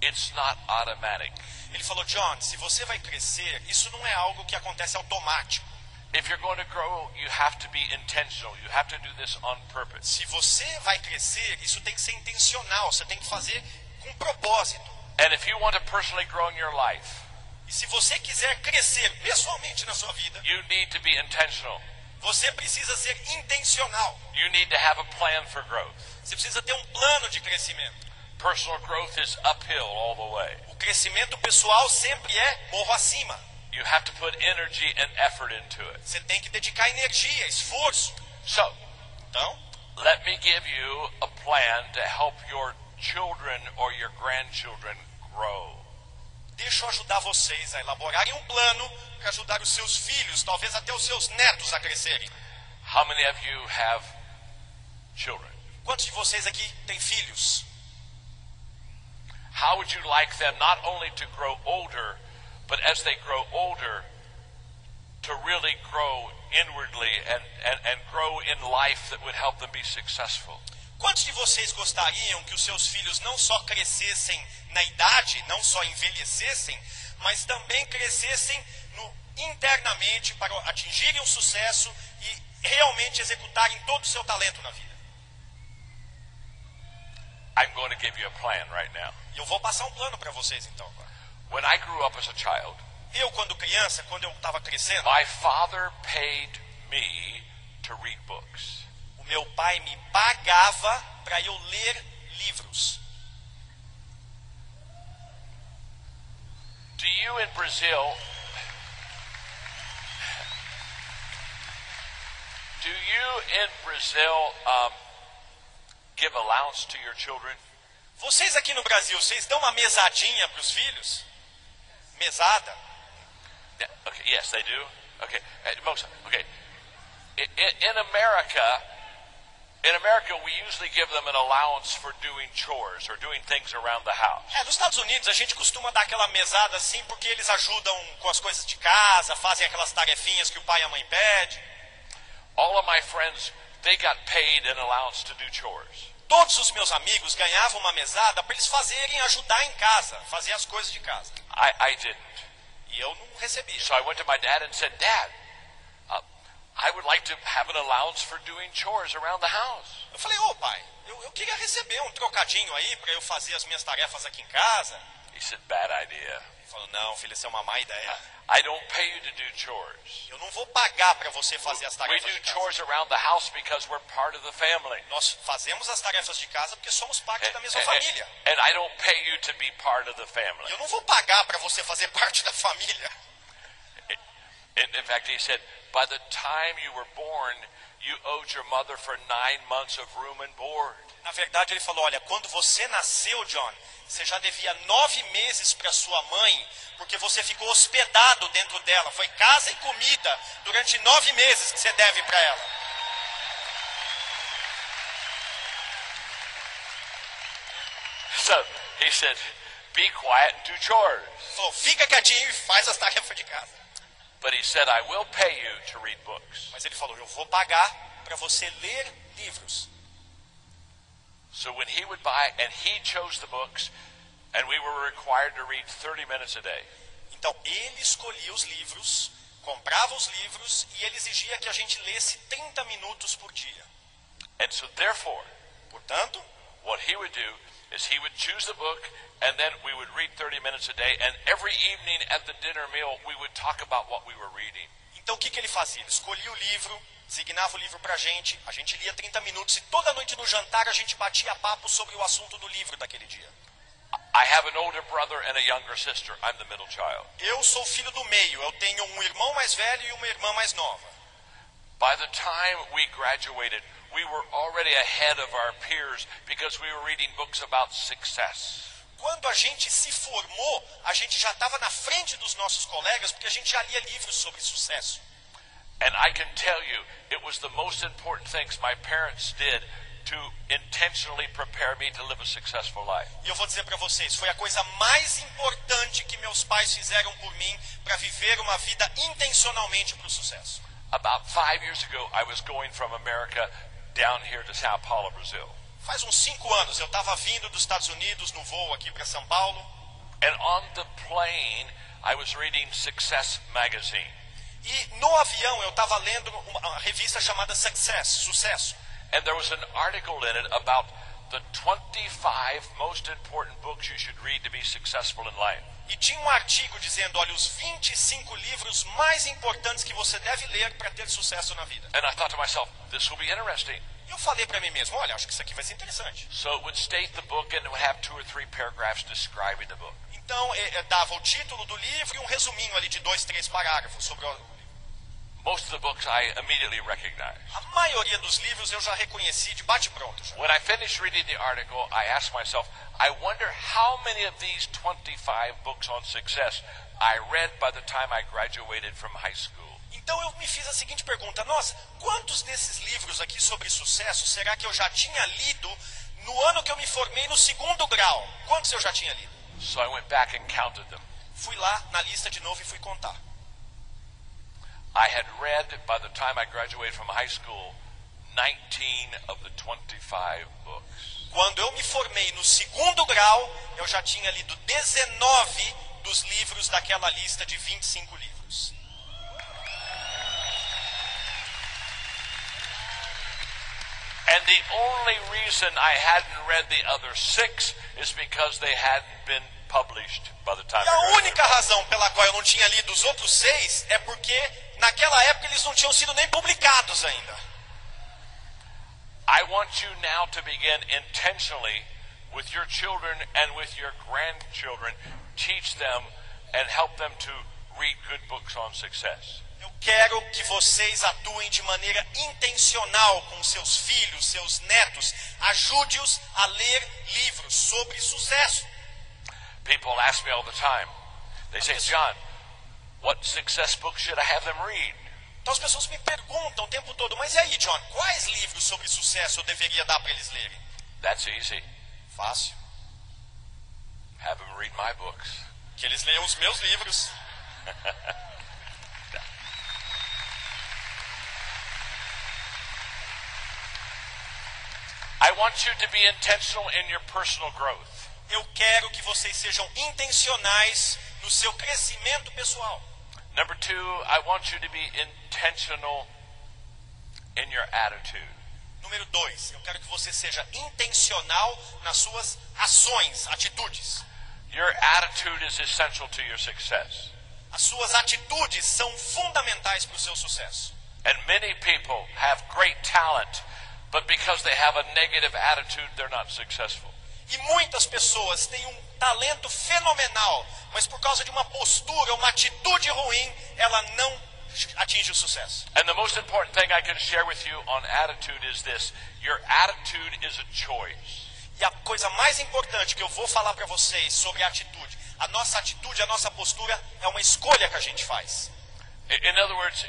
it's not automatic. Ele falou, John, se você vai crescer, isso não é algo que acontece automático. If you're going to grow, you have to be intentional. You have to do this on purpose. Se você vai crescer, isso tem que ser intencional, você tem que fazer com propósito. And if you want to personally grow in your life, E se você quiser crescer pessoalmente na sua vida, you need to be intentional. Você precisa ser intencional. You need to have a plan for growth. Você precisa ter um plano de crescimento. Personal growth is uphill all the way. O crescimento pessoal sempre é morro acima. You have to put energy and effort into it. Você tem que dedicar energia, esforço. So, Então, let me give you a plan to help your children or your grandchildren grow. Deixa eu ajudar vocês a elaborarem um plano para ajudar os seus filhos, talvez até os seus netos a crescerem. How many of you have children? Quantos de vocês aqui têm filhos? How would you like them not only to grow older, but as they grow older, to really grow inwardly and, and, and grow in life that would help them be successful? Quantos de vocês gostariam que os seus filhos não só crescessem na idade, não só envelhecessem, mas também crescessem no- internamente para atingirem o sucesso e realmente executarem todo o seu talento na vida? I'm going to give you a plan right now. Eu vou passar um plano para vocês então agora. When I grew up as a child, Eu, quando criança, quando eu estava crescendo, my father paid me to read books. O meu pai me pagava para eu ler livros. Do you in Brazil do you in Brazil um, give allowance to your children? Vocês aqui no Brasil, vocês dão uma mesadinha para os filhos? Mesada? Yeah, okay, yes, they do. Okay, most okay. In America, É, nos Estados Unidos a gente costuma dar aquela mesada assim porque eles ajudam com as coisas de casa, fazem aquelas tarefinhas que o pai e a mãe pedem. All of my friends, they got paid an allowance to do chores. Todos os meus amigos ganhavam uma mesada para eles fazerem ajudar em casa, fazer as coisas de casa. I, I didn't. E eu não recebia. So I went to my dad and said, Dad, I would like to have an allowance for doing chores around the house. Eu falei, ô pai, eu, eu queria receber um trocadinho aí para eu fazer as minhas tarefas aqui em casa. He said, Bad idea. Ele falou, não, filho, isso é uma má ideia. I don't pay you to do chores. Eu não vou pagar para você fazer as We tarefas do de casa. chores around the house because we're part of the family. Nós fazemos as tarefas de casa porque somos parte da mesma And, família. and I don't pay you to be part of the family. Eu não vou pagar para você fazer parte da família. In, in fact, he said, by the time you were born, you owed your mother for nine months of room and board. Na verdade, ele falou: olha, quando você nasceu, John, você já devia nove meses para sua mãe, porque você ficou hospedado dentro dela. Foi casa e comida durante nove meses que você deve para ela. So he said, be quiet and do chores. Falou: fica quietinho e faz as tarefas de casa. But he said, I will pay you to read books. Mas ele falou: eu vou pagar para você ler livros. So when he would buy, and he chose the books, and we were required to read 30 minutes a day. Então ele escolhia os livros comprava os livros e ele exigia que a gente lesse 30 minutos por dia. And so, therefore, Portanto, what he would do is he would choose the book, and then we would read 30 minutes a day, and every evening at the dinner meal, we would talk about what we were reading. então o que, que ele fazia? Ele escolhia o livro, designava o livro pra gente, a gente lia 30 minutos e toda noite no jantar a gente batia papo sobre o assunto do livro daquele dia. I have an older brother and a younger sister. I'm the middle child. Eu sou filho do meio, eu tenho um irmão mais velho e uma irmã mais nova. By the time we graduated, we were already ahead of our peers because we were reading books about success. Quando a gente se formou, a gente já estava na frente dos nossos colegas porque a gente já lia livros sobre sucesso. And I can tell you, it was the most important things my parents did to intentionally prepare me to live a successful life. E eu vou dizer para vocês, foi a coisa mais importante que meus pais fizeram por mim para viver uma vida intencionalmente para o sucesso. About five years ago, I was going from America down here to Sao Paulo, Brazil. Faz uns cinco anos eu estava vindo dos Estados Unidos no voo aqui para São Paulo And on the plane, I was reading Success magazine. e no avião eu estava lendo uma uma revista chamada Success, Sucesso. And there was an article in it about the 25 most important books you should read to be successful in life. E tinha um artigo dizendo, olha, os 25 livros mais importantes que você deve ler para ter sucesso na vida. And I thought to myself, this will be interesting. Eu falei para mim mesmo, olha, acho que isso aqui vai ser interessante. So it would state the book and have two or three paragraphs describing the book. Então, eh, eh, dava o título do livro e um resuminho ali de dois, três parágrafos sobre o Most of the books I immediately recognized. A maioria dos livros eu já reconheci de bate-pronto. When I finished reading the article, I asked myself, I wonder how many of these 25 books on success I read by the time I graduated from high school. Então eu me fiz a seguinte pergunta: Nossa, quantos desses livros aqui sobre sucesso será que eu já tinha lido no ano que eu me formei no segundo grau? Quantos eu já tinha lido? So I went back and counted them. Fui lá na lista de novo e fui contar. I had read, by the time I graduated from high school, 19 of the 25 books. Quando eu me formei no segundo grau, eu já tinha lido 19 dos livros daquela lista de 25 livros. And the only reason I hadn't read the other six is because they hadn't been E a única razão pela qual eu não tinha lido os outros seis é porque naquela época eles não tinham sido nem publicados ainda. I want you now to begin intentionally with your children and with your grandchildren, teach them and help them to read good books on success. Eu quero que vocês atuem de maneira intencional com seus filhos, seus netos. Ajude-os a ler livros sobre sucesso. People ask me all the time. They say, John, what success books should I have them read? Então as pessoas me perguntam o tempo todo, mas e aí, John, quais livros sobre sucesso eu deveria dar para eles lerem? That's easy. Fácil. Have them read my books. Que eles leiam os meus livros. I want you to be intentional in your personal growth. Eu quero que vocês sejam intencionais no seu crescimento pessoal. Number two, I want you to be intentional in your attitude. Número dois, eu quero que você seja intencional nas suas ações, atitudes. Your attitude is essential to your success. As suas atitudes são fundamentais para o seu sucesso. And many people have great talent, but because they have a negative attitude, they're not successful. E muitas pessoas têm um talento fenomenal, mas por causa de uma postura, uma atitude ruim, ela não atinge o sucesso. And the most important thing I can share with you on attitude is this your attitude is a choice. E a coisa mais importante que eu vou falar para vocês sobre a atitude, a nossa atitude, a nossa postura é uma escolha que a gente faz. In in other words,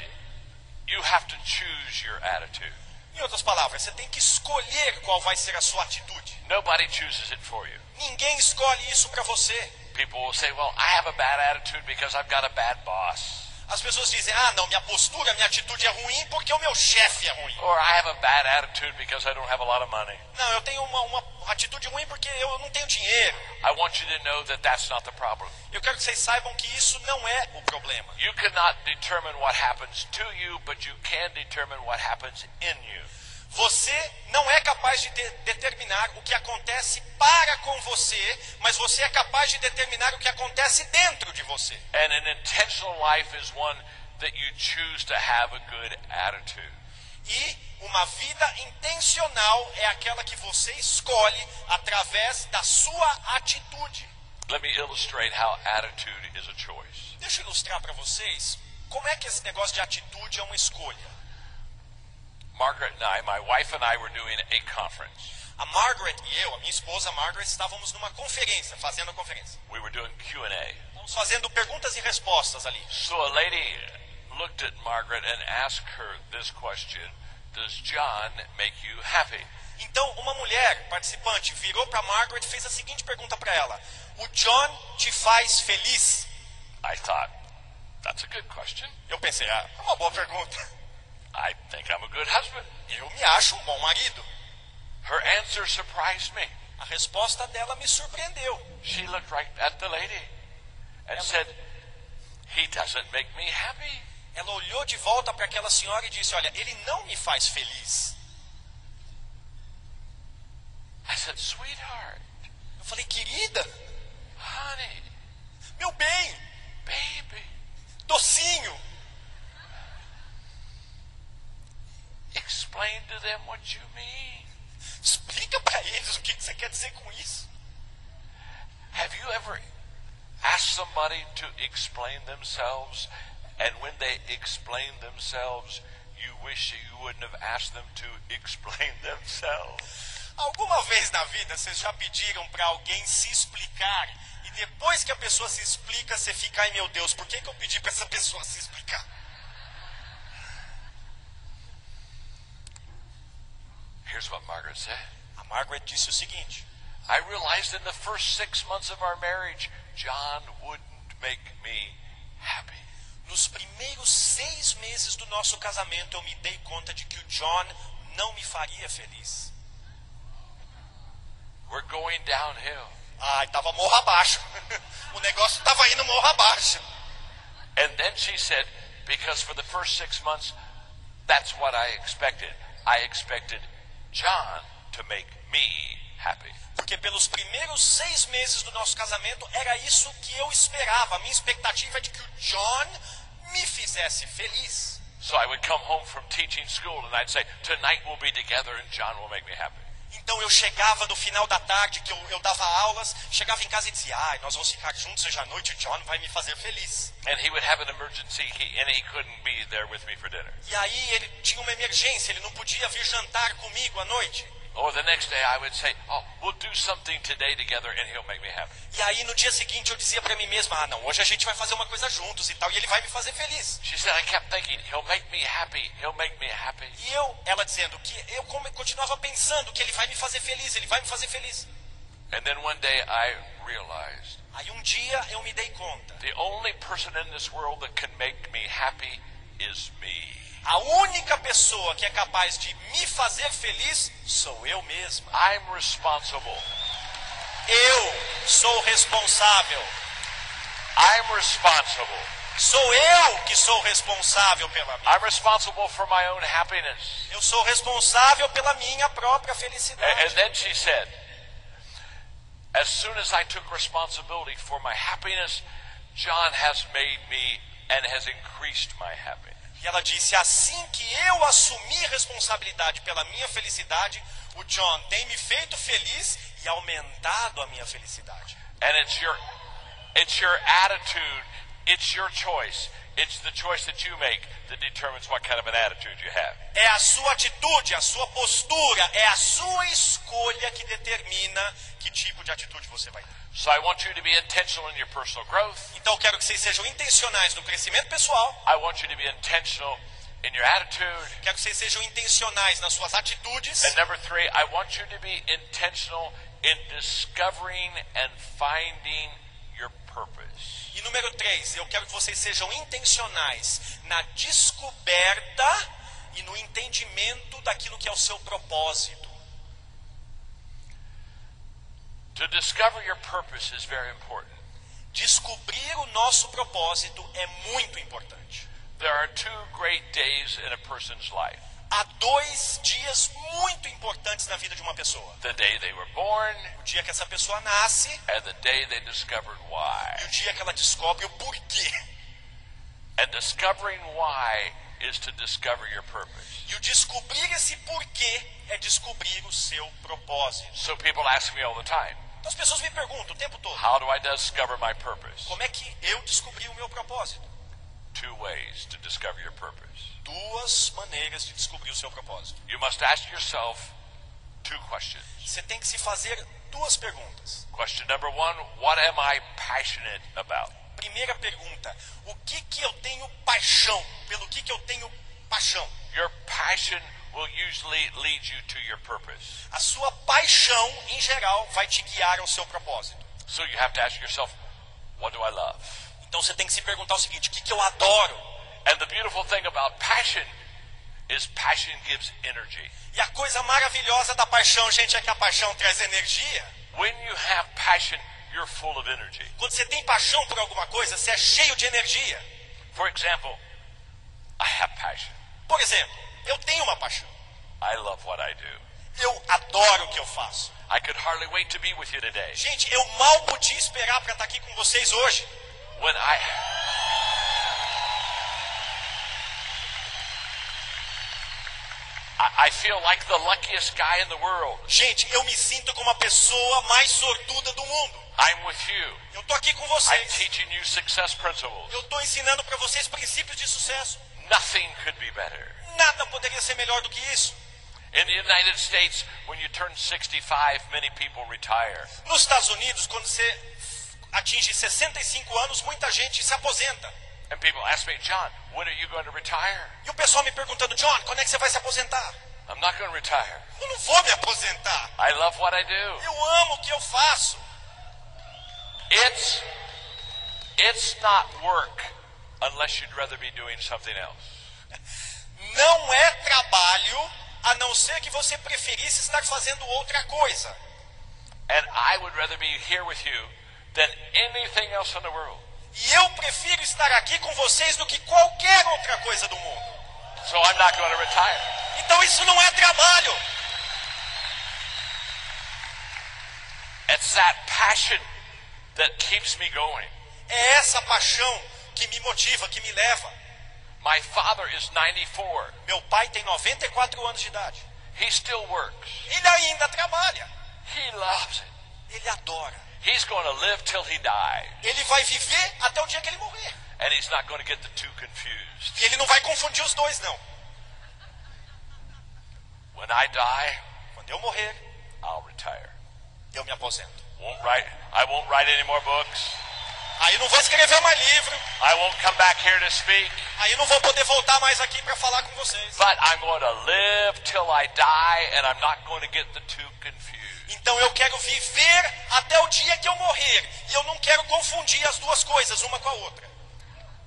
you have to choose your attitude. Em outras palavras, você tem que escolher qual vai ser a sua atitude. Nobody chooses it for you. Ninguém escolhe isso para você. People will say, Well, I have a bad attitude because I've got a bad boss. As pessoas dizem: ah, não, minha postura, minha atitude é ruim porque o meu chefe é ruim. Or I have a bad attitude because I don't have a lot of money. Não, eu tenho uma, uma atitude ruim porque eu não tenho dinheiro. I want you to know that that's not the problem. Eu quero que vocês saibam que isso não é o problema. You cannot determine what happens to you, but you can determine what happens in you. Você não é capaz de de- determinar o que acontece para com você, mas você é capaz de determinar o que acontece dentro de você. And an intentional life is one that you choose to have a good attitude. E uma vida intencional é aquela que você escolhe através da sua atitude. Let me illustrate how attitude is a choice. Deixa eu ilustrar para vocês como é que esse negócio de atitude é uma escolha. Margaret and I, my wife and I, were doing a conference. A Margaret e eu, a minha esposa Margaret, estávamos numa conferência, fazendo a conferência. We were doing Q&A. Estávamos fazendo perguntas e respostas ali. So a lady looked at Margaret and asked her this question, does John make you happy? Então, uma mulher participante virou para Margaret e fez a seguinte pergunta para ela: O John te faz feliz? I thought, that's a good question. Eu pensei, ah, é uma boa pergunta. I think I'm a good husband. Eu me acho um bom marido. Her answer surprised me. A resposta dela me surpreendeu. She looked right at the lady and said, he doesn't make me happy. Ela olhou de volta para aquela senhora e disse: Olha, ele não me faz feliz. I said, sweetheart, Eu falei, querida, honey, meu bem, baby, docinho, explain to them what you mean. explica para eles o que você quer dizer com isso. Have you ever asked somebody to explain themselves, and when they explain themselves, you wish you wouldn't have asked them to explain themselves? Alguma vez na vida vocês já pediram para alguém se explicar e depois que a pessoa se explica, você fica, ai meu Deus, por que, que eu pedi para essa pessoa se explicar? Here's what Margaret said. A Margaret disse o seguinte: I realized in the first six months of our marriage, John wouldn't make me happy. Nos primeiros seis meses do nosso casamento, eu me dei conta de que o John não me faria feliz. We're going downhill. Ai, tava morro abaixo. o negócio tava indo morro abaixo. And then she said, because for the first six months, that's what I expected. I expected John to make me happy. Porque pelos primeiros seis meses do nosso casamento, era isso que eu esperava. A minha expectativa é de que o John me fizesse feliz. So I would come home from teaching school and I'd say, tonight we'll be together and John will make me happy. Então eu chegava no final da tarde, que eu, eu dava aulas, chegava em casa e dizia, ai, nós vamos ficar juntos hoje à noite, o John vai me fazer feliz. E aí ele tinha uma emergência, ele não podia vir jantar comigo à noite. Or the next day I would say, oh, we'll do something today together and he'll make me happy. E aí no dia seguinte eu dizia para mim mesma, ah não, hoje a gente vai fazer uma coisa juntos e tal, e ele vai me fazer feliz. She said, I kept thinking, he'll make me happy, he'll make me happy. E eu, ela dizendo que eu continuava pensando que ele vai me fazer feliz, ele vai me fazer feliz. And then one day I realized Aí um dia eu me dei conta. the only person in this world that can make me happy is me. A única pessoa que é capaz de me fazer feliz sou eu mesma. I'm responsible. Eu sou responsável. I'm responsible. Sou eu que sou responsável pela minha. I'm responsible for my own happiness. Eu sou responsável pela minha própria A- And felicidade. then she said, as soon as I took responsibility for my happiness, John has made me and has increased my happiness. E ela disse: assim que eu assumi responsabilidade pela minha felicidade, o John tem me feito feliz e aumentado a minha felicidade. And it's your it's your attitude, it's your choice. It's the choice that you make that determines what kind of an attitude you have. É a sua atitude, a sua postura, é a sua escolha que determina que tipo de atitude você vai ter. So I want you to be intentional in your personal growth. Então eu quero que vocês sejam intencionais no crescimento pessoal, I want you to be intentional in your attitude. quero que vocês sejam intencionais nas suas atitudes. And number three, I want you to be intentional in discovering and finding your purpose. E número três, eu quero que vocês sejam intencionais na descoberta e no entendimento daquilo que é o seu propósito. To discover your purpose is very important. Descobrir o nosso propósito é muito importante. There are two great days in a person's life Há dois dias muito importantes na vida de uma pessoa: the day they were born o dia que essa pessoa nasce and the day they discovered why. e o dia que ela descobre o porquê. And discovering why is to discover your purpose. E o descobrir esse porquê é descobrir o seu propósito. So people ask me all the time, Então as pessoas me perguntam o tempo todo: how do I discover my purpose? como é que eu descobri o meu propósito? Two ways to discover your purpose. Duas maneiras de descobrir o seu propósito. You must ask yourself two questions. Você tem que se fazer duas perguntas. Question number one, what am I passionate about? Primeira pergunta: o que que eu tenho paixão? Pelo que que eu tenho paixão? Your passion will usually lead you to your purpose. A sua paixão, em geral, vai te guiar ao seu propósito. So you have to ask yourself, what do I love? Então você tem que se perguntar o seguinte: o que que eu adoro? And the beautiful thing about passion is passion gives energy. E a coisa maravilhosa da paixão, gente, é que a paixão traz energia. When you have passion, you're full of energy. Quando você tem paixão por alguma coisa, você é cheio de energia. For example, I have passion. Por exemplo, eu tenho uma paixão. I love what I do. Eu adoro o que eu faço. I could hardly wait to be with you today. Gente, eu mal podia esperar para estar aqui com vocês hoje. When I I feel like the luckiest guy in the world. Gente, eu me sinto como a pessoa mais sortuda do mundo. I'm with you. Eu tô aqui com I'm vocês. teaching you success principles. Eu tô ensinando para vocês princípios de sucesso. Nothing could be better. Nada poderia ser melhor do que isso. In the United States, when you turn 65, many people retire. Nos Estados Unidos, quando você atinge 65 anos, muita gente se aposenta. And people ask me, John, when are you going to retire? E o pessoal me perguntando, John, quando é que você vai se aposentar? I'm not going to retire. Eu não vou me aposentar. I love what I do. Eu amo o que eu faço. It's it's not work unless you'd rather be doing something else. Não é trabalho, a não ser que você preferisse estar fazendo outra coisa. And I would rather be here with you than anything else in the world. E eu prefiro estar aqui com vocês do que qualquer outra coisa do mundo. So I'm not going to retire. Então isso não é trabalho. It's that passion that keeps me going. É essa paixão que me motiva, que me leva. My father is 94. Meu pai tem 94 anos de idade. He still works. Ele ainda trabalha. He loves it. Ele adora. He's going to live till he dies. Ele vai viver até o dia que ele morrer. And he's not going to get the two confused. E ele não vai confundir os dois, não. When I die, Quando eu morrer, I'll retire. eu me aposento. Won't write I won't write any more books. Aí não vou escrever mais livro. I won't come back here to speak. Aí não vou poder voltar mais aqui para falar com vocês. But I'm going to live till I die and I'm not going to get the two confused. Então eu quero viver até o dia que eu morrer. E eu não quero confundir as duas coisas, uma com a outra.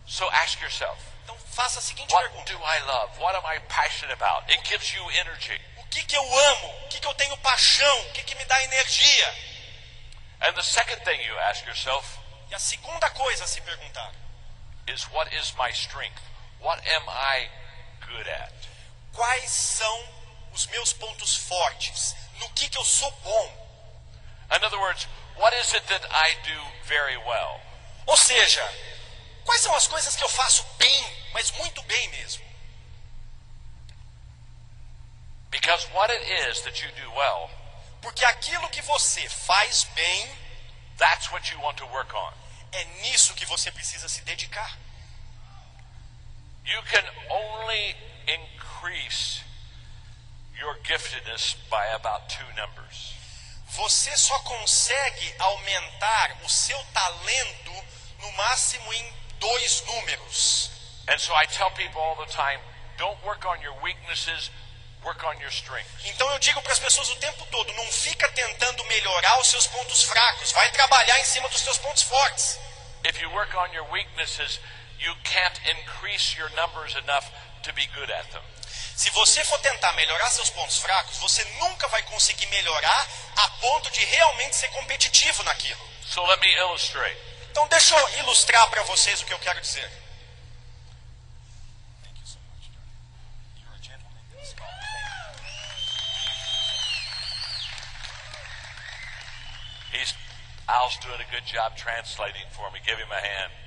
So ask yourself, Então faça a seguinte what pergunta: do I love? What am I passionate about? It gives you energy. O que, que eu amo? O que, que eu tenho paixão? O que, que me dá energia? And the second thing you ask yourself E a segunda coisa a se perguntar: is what is my strength? What am I good at? quais são os meus pontos fortes? No que, que eu sou bom? In other words, what is it that I do very well? Ou seja, quais são as coisas que eu faço bem, mas muito bem mesmo? Because what it is that you do well, Porque aquilo que você faz bem, that's what you want to work on. é nisso que você precisa se dedicar. You can only increase your giftedness by about two numbers. Você só consegue aumentar o seu talento no máximo em dois números. And so I tell people all the time don't work on your weaknesses, work on your strengths. Então eu digo para as pessoas o tempo todo: não fica tentando melhorar os seus pontos fracos, vai trabalhar em cima dos seus pontos fortes. If you work on your weaknesses, you can't increase your numbers enough to be good at them. Se você for tentar melhorar seus pontos fracos, você nunca vai conseguir melhorar a ponto de realmente ser competitivo naquilo. So let me illustrate. Então deixa eu ilustrar para vocês o que eu quero dizer.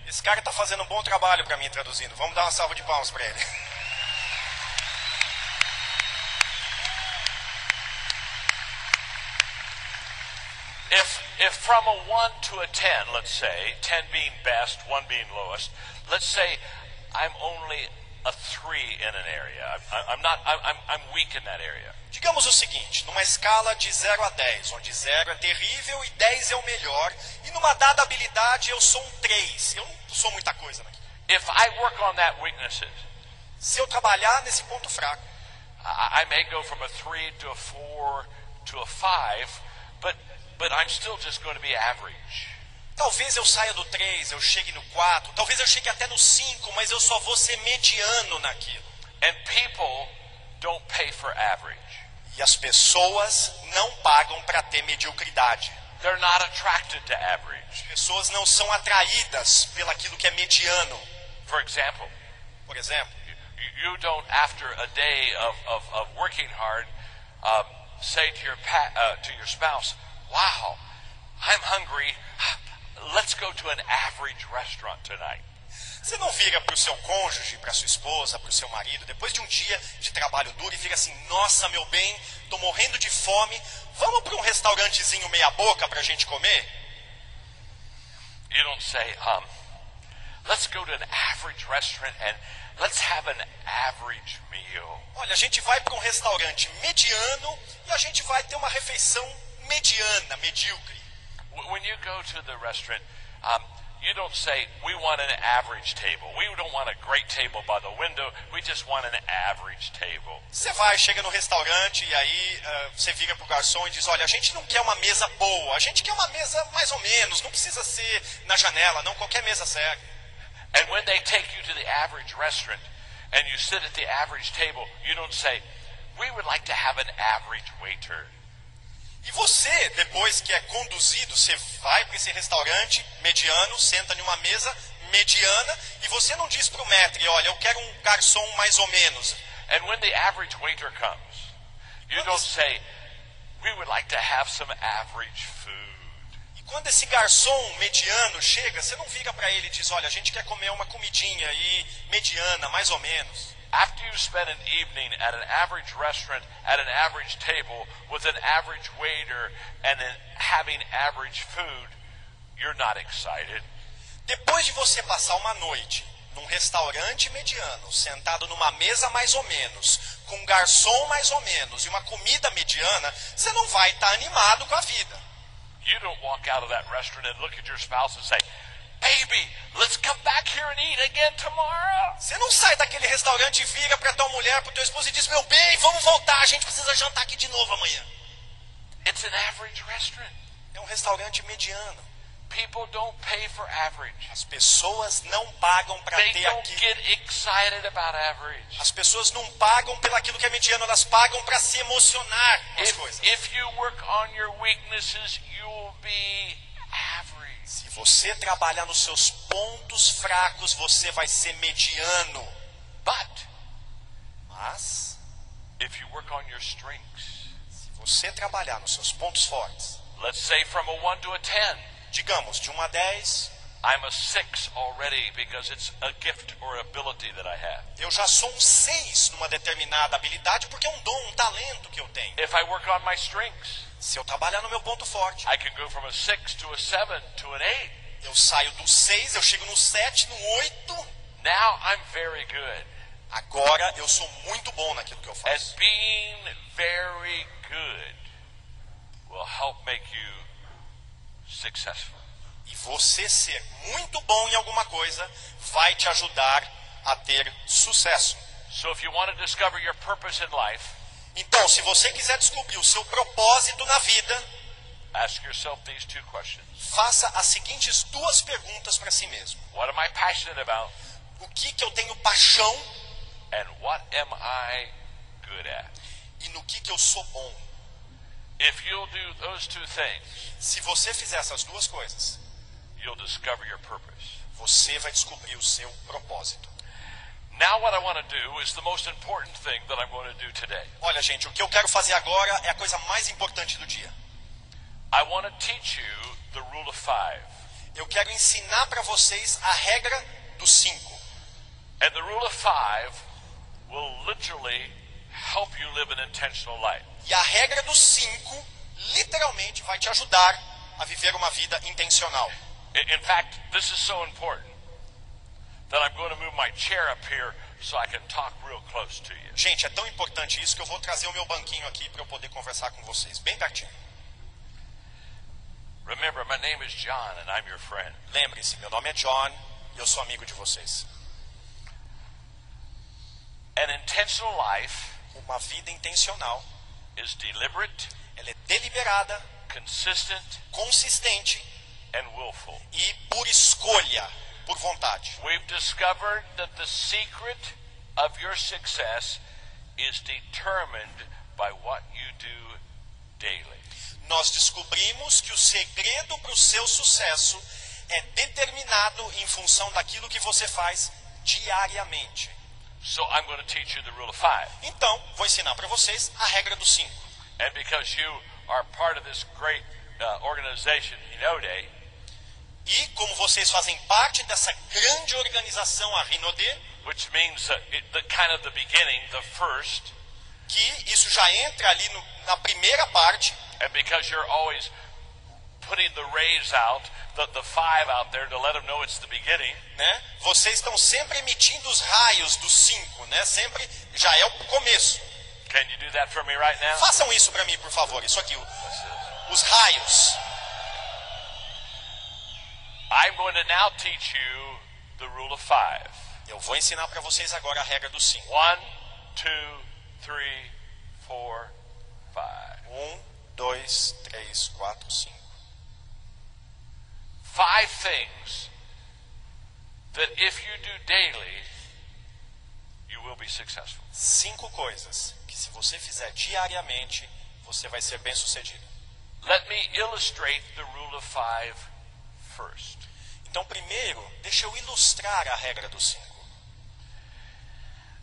Esse cara está fazendo um bom trabalho para mim traduzindo. Vamos dar uma salva de palmas para ele. If if from a one to a ten, let's say, ten being best, one being lowest, let's say I'm only a three in an area. I'm, I'm not. I'm, I'm weak in that area. Digamos o seguinte, numa escala de 0 a 10, onde 0 é terrível e 10 é o melhor, e numa dada habilidade eu sou um 3. Eu não sou muita coisa naquilo. If I work on that weaknesses, Se eu trabalhar nesse ponto fraco, I, I may go from a three to a four to a five, but but I'm still just going to be average. talvez eu saia do 3, eu chegue no 4, talvez eu chegue até no 5, mas eu só vou ser mediano naquilo. And people don't pay for average. E as pessoas não pagam para ter mediocridade. They're not attracted to average. As pessoas não são atraídas pelaquilo que é mediano. For example, Por exemplo, you- don't, after a day of, of, of working hard, um, say to your, pa- uh, to your spouse, Wow, I'm hungry. Let's go to an average restaurant tonight. você não vira para o seu cônjuge, para sua esposa, para o seu marido, depois de um dia de trabalho duro e fica assim: Nossa, meu bem, estou morrendo de fome, vamos para um restaurantezinho meia-boca para a gente comer? You don't say, um, let's go to an average restaurant and let's have an average meal. Olha, a gente vai para um restaurante mediano e a gente vai ter uma refeição mediana, medíocre. When you go to the restaurant, um, you don't say, we want an average table. We don't want a great table by the window. We just want an average table. Você vai, chega no restaurante e aí ah, você vira pro garçom e diz: Olha, a gente não quer uma mesa boa, a gente quer uma mesa mais ou menos, não precisa ser na janela, não, qualquer mesa serve. And when they take you to the average restaurant and you sit at the average table, you don't say, we would like to have an average waiter. E você, depois que é conduzido, você vai para esse restaurante mediano, senta em uma mesa mediana e você não diz pro maître: Olha, eu quero um garçom mais ou menos. And when the average waiter comes, you don't say, we would like to have some average food. E quando esse garçom mediano chega, você não vira para ele e diz: Olha, a gente quer comer uma comidinha aí mediana, mais ou menos. After you spend an evening at an average restaurant at an average table with an average waiter and having average food, you're not excited. Depois de você passar uma noite num restaurante mediano, sentado numa mesa mais ou menos, com um garçom mais ou menos e uma comida mediana, você não vai estar animado com a vida. You don't walk out of that restaurant and look at your spouse and say, Baby, let's come back here and eat again tomorrow. Você não sai daquele restaurante e vira para tua mulher, para tua esposa e diz: Meu bem, vamos voltar, a gente precisa jantar aqui de novo amanhã. It's an average restaurant. É um restaurante mediano. People don't pay for average. As pessoas não pagam para They ter don't aquilo. get excited about average. As pessoas não pagam pelaquilo que é mediano, elas pagam para se emocionar com as If, coisas. if you work on your weaknesses, you'll be average. Se você trabalhar nos seus pontos fracos, você vai ser mediano. But Mas, if you work on your strengths, se você trabalhar nos seus pontos fortes, let's say from a 1 to a 10, digamos de 1 a 10, I'm a 6 already because it's a gift or ability that I have. eu já sou um 6 numa determinada habilidade porque é um dom, um talento que eu tenho. If I work on my strengths, Se eu trabalhar no meu ponto forte, I can go from a 6 to a 7 to an 8. eu saio do 6, eu chego no 7, no 8. Now I'm very good. Agora eu sou muito bom naquilo que eu And faço. being very good will help make you successful. Você ser muito bom em alguma coisa vai te ajudar a ter sucesso. So if you want to discover your purpose in life, Então, se você quiser descobrir o seu propósito na vida, ask yourself these two questions. faça as seguintes duas perguntas para si mesmo: What am I passionate about? O que, que eu tenho paixão And what am I good at. e no que, que eu sou bom. If you'll do those two things, Se você fizer essas duas coisas, você vai descobrir o seu propósito. Now, what I want to do is the most important thing that I'm going to do today. Olha, gente, o que eu quero fazer agora é a coisa mais importante do dia. I want to teach you the rule of five. Eu quero ensinar para vocês a regra dos cinco. And the rule of five will literally help you live an intentional life. E a regra dos cinco, literalmente, vai te ajudar a viver uma vida intencional. In, fact, this is so important that I'm going to move my chair up here so I can talk real close to you. Gente, é tão importante isso que eu vou trazer o meu banquinho aqui para eu poder conversar com vocês, bem pertinho. Remember, my name is John and I'm your friend. Lembre-se, meu nome é John e eu sou amigo de vocês. An intentional life Uma vida intencional, is deliberate, ela é deliberada, consistent, consistente. E por escolha, por vontade. We've discovered that the secret of your success is determined by what you do daily. Nós descobrimos que o segredo para o seu sucesso é determinado em função daquilo que você faz diariamente. So I'm going to teach you the rule of five. Então, vou ensinar para vocês a regra dos cinco. And because you are part of this great uh, organization, Hinode, E como vocês fazem parte dessa grande organização, a Rinode, which means it, the kind of the beginning, the first, que isso já entra ali no- na primeira parte, and because you're always putting the rays out, the, the five out there to let them know it's the beginning, né? Vocês estão sempre emitindo os raios dos cinco, né? Sempre já é o começo. can you do that for me right now? Façam isso para mim, por favor. Isso aqui, os raios. Eu vou ensinar para vocês agora a regra dos cinco. One, two, three, four, five. Um, dois, três, quatro, cinco. Five things that if you do daily, you will be successful. Cinco coisas que se você fizer diariamente, você vai ser bem sucedido. Let me illustrate the rule of five first. Então, primeiro, deixa eu ilustrar a regra dos cinco.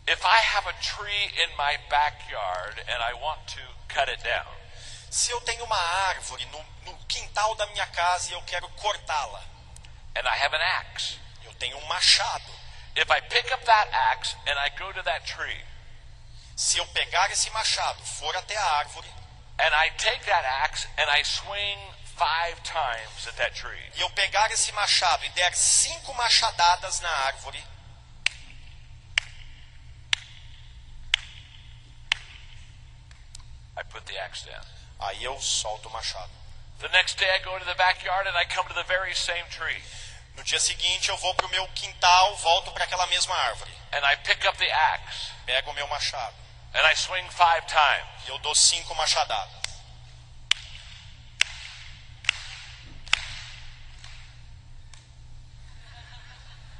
If I have a tree in my backyard and I want to cut it down, Se eu tenho uma árvore no, no quintal da minha casa e eu quero cortá-la, and I have an axe, eu tenho um machado. if I pick up that axe and I go to that tree Se eu pegar esse machado, for até a árvore, and I take that axe and I swing five times at that tree, e eu pegar esse machado e der cinco machadadas na árvore, I put the axe down. aí eu solto o machado. The next day I go to the backyard and I come to the very same tree No dia seguinte, eu vou para o meu quintal, volto para aquela mesma árvore, and I pick up the axe pego o meu machado and I swing five times. e eu dou cinco machadadas.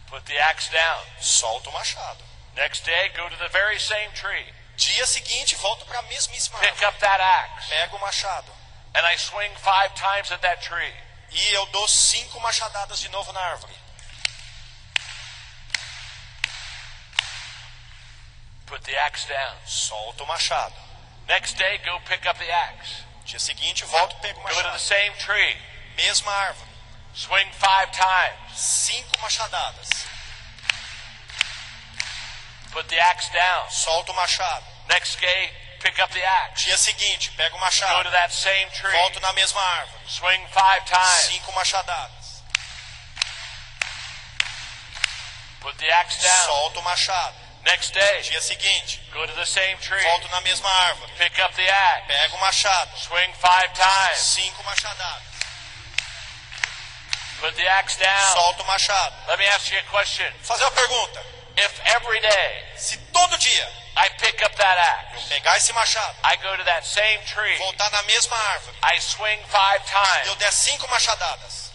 Put the axe down. Solto o machado. Next day, go to the very same tree. Dia seguinte, volto para a mesmíssima Pick árvore, up that axe pego o machado and I swing five times at that tree. e eu dou cinco machadadas de novo na árvore. Put the axe down. Solto o machado. Next day, go pick up the axe. Dia seguinte, volto, pego o Go to the machado. same tree. Mesma árvore. Swing five times. Cinco machadadas. Put the axe down. Solto o machado. Next day, pick up the axe. Dia seguinte, pego o Go to machado. that same tree. Volto na mesma árvore. Swing five times. Cinco machadadas. Put the axe down. Solto o machado. Next day, Dia seguinte, go to the same tree. volto na mesma árvore. Pick up the axe. Pego o machado. Swing five times. Cinco machadadas. Put the axe down. Solto o machado. Let me ask you a question. Fazer uma pergunta. If every day Se todo dia I pick up that eu axe, pegar esse machado, I go to that same tree, voltar na mesma árvore, I swing five times, eu der cinco machadadas,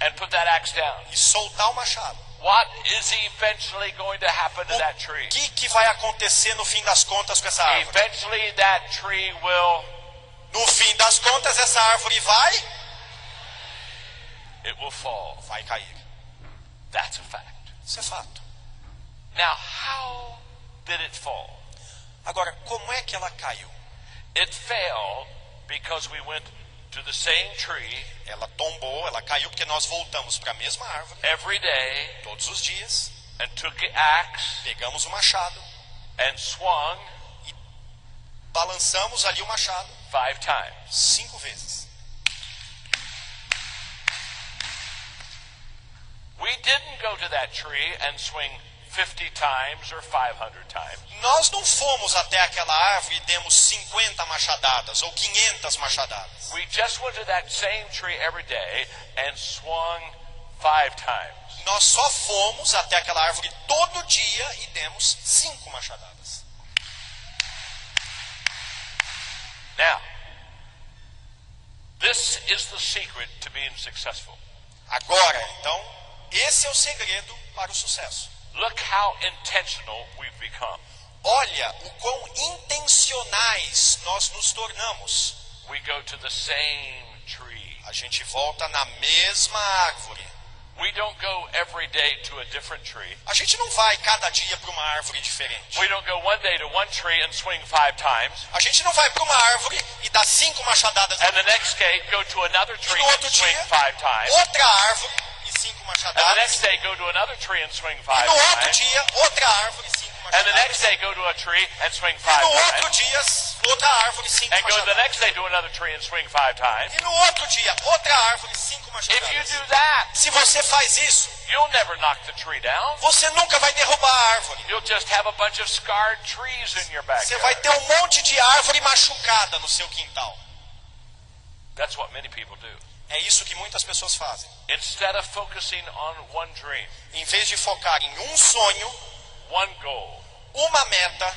and and put that axe down. e soltar o machado. What is eventually going to happen to that tree? O que, que vai acontecer no fim das contas com essa árvore? Eventually, that tree will No fim das contas, essa árvore vai, it will fall. vai cair. That's a fact. Isso é fato. Now, how did it fall? Agora, como é que ela caiu? It fell because we went to the same tree Ela tombou, ela caiu porque nós voltamos para a mesma árvore every day todos os dias, and took the axe pegamos o machado, and swung balançamos ali o machado five times. cinco vezes. We didn't go to that tree and swing 50 times or 500 times. Nós não fomos até aquela árvore e demos 50 machadadas ou 500 machadadas. We just went to that same tree every day and swung five times. Nós só fomos até aquela árvore todo dia e demos cinco machadadas. Now, this is the secret to being successful. Agora, então, esse é o segredo para o sucesso. Look how intentional we've become. Olha o quão intencionais nós nos tornamos. We go to the same tree. A gente volta na mesma árvore. We don't go every day to a different tree. A gente não vai cada dia para uma árvore diferente. We don't go one day to one tree and swing five times, A gente não vai para uma árvore e dá cinco machadadas and the next day go to another tree and swing dia five times, outra árvore e cinco and the machadadas. next day go to another tree and swing E five no outro times, dia outra árvore e cinco and the next machadadas. day go to a tree and swing E five no outro times, dia outra árvore e cinco and go to the machadadas. next day to another tree and swing five times. E no outro dia outra árvore e cinco If you machadadas. do that, Se você faz isso, you'll never knock the tree down. você nunca vai derrubar a árvore. You'll just have a bunch of scarred trees in your Você vai backyard. ter um monte de árvore machucada no seu quintal. That's what many people do. É isso que muitas pessoas fazem. Instead of focusing on one dream, Em vez de focar em um sonho, one goal, uma meta,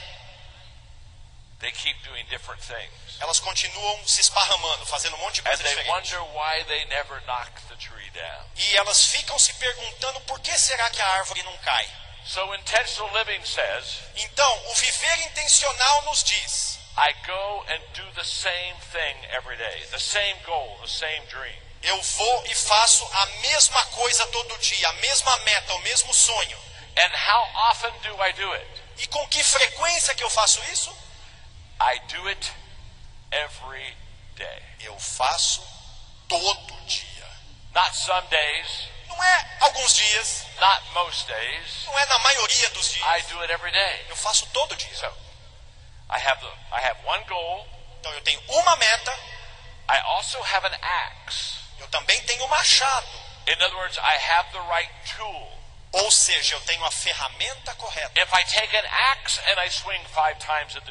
they keep doing different things. elas continuam se esparramando, fazendo um monte de And coisa they diferente. wonder why they never knock the tree down. E elas ficam se perguntando por que será que a árvore não cai. So intentional living says, Então, o viver intencional nos diz: I go and do the same thing every day, the same goal, the same dream. eu vou e faço a mesma coisa todo dia, a mesma meta, o mesmo sonho. And how often do I do it? E com que frequência que eu faço isso? I do it every day. Eu faço todo dia. Not some days, Não é alguns dias, not most days. não é na maioria dos I dias. do it every day. Eu faço todo dia. So, I have the I have one goal. Então eu tenho uma meta, I also have an axe. eu também tenho um machado. In other words, I have the right tool. Ou seja, eu tenho a ferramenta correta.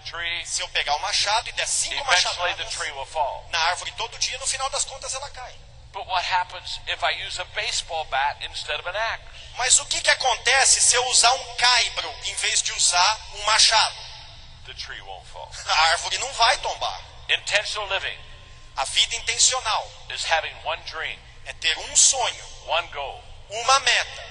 Tree, Se eu pegar o machado e der cinco fall. na árvore todo dia, no final das contas ela cai. But what happens if I use a baseball bat instead of an axe? Mas o que, que acontece se eu usar um caibro em vez de usar um machado? The tree won't fall. A árvore não vai tombar. Intentional living A vida intencional is having one dream, é ter um sonho, one goal, uma meta,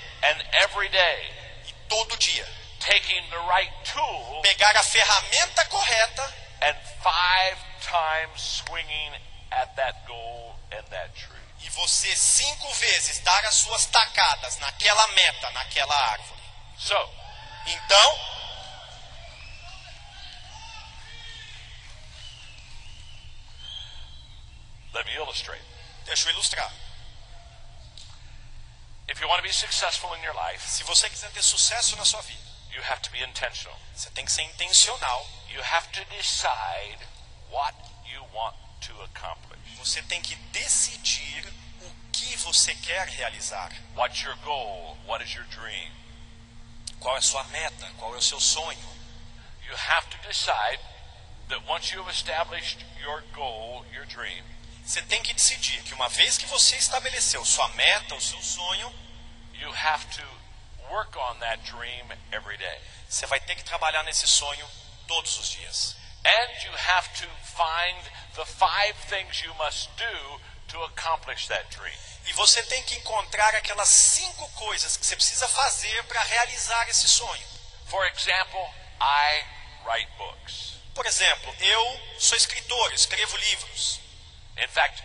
day e todo dia taking the right tool pegar a ferramenta correta and five times swinging at that goal and that tree. e você cinco vezes dar as suas tacadas naquela meta, naquela árvore. So, Então, let me illustrate. deixa eu ilustrar. If you want to be successful in your life, Se você quiser ter sucesso na sua vida, you have to be intentional. você tem que ser intencional. You have to decide what you want to accomplish. Você tem que decidir o que você quer realizar. What's your goal? What is your dream? Qual é a sua meta? Qual é o seu sonho? You have to decide that once you have established your goal, your dream, Você tem que decidir que uma vez que você estabeleceu sua meta, o seu sonho, you have to work on that dream every day. você vai ter que trabalhar nesse sonho todos os dias. And you have to find the five things you must do to accomplish that dream. E você tem que encontrar aquelas cinco coisas que você precisa fazer para realizar esse sonho. For example, I write books. Por exemplo, eu sou escritor, escrevo livros. In fact,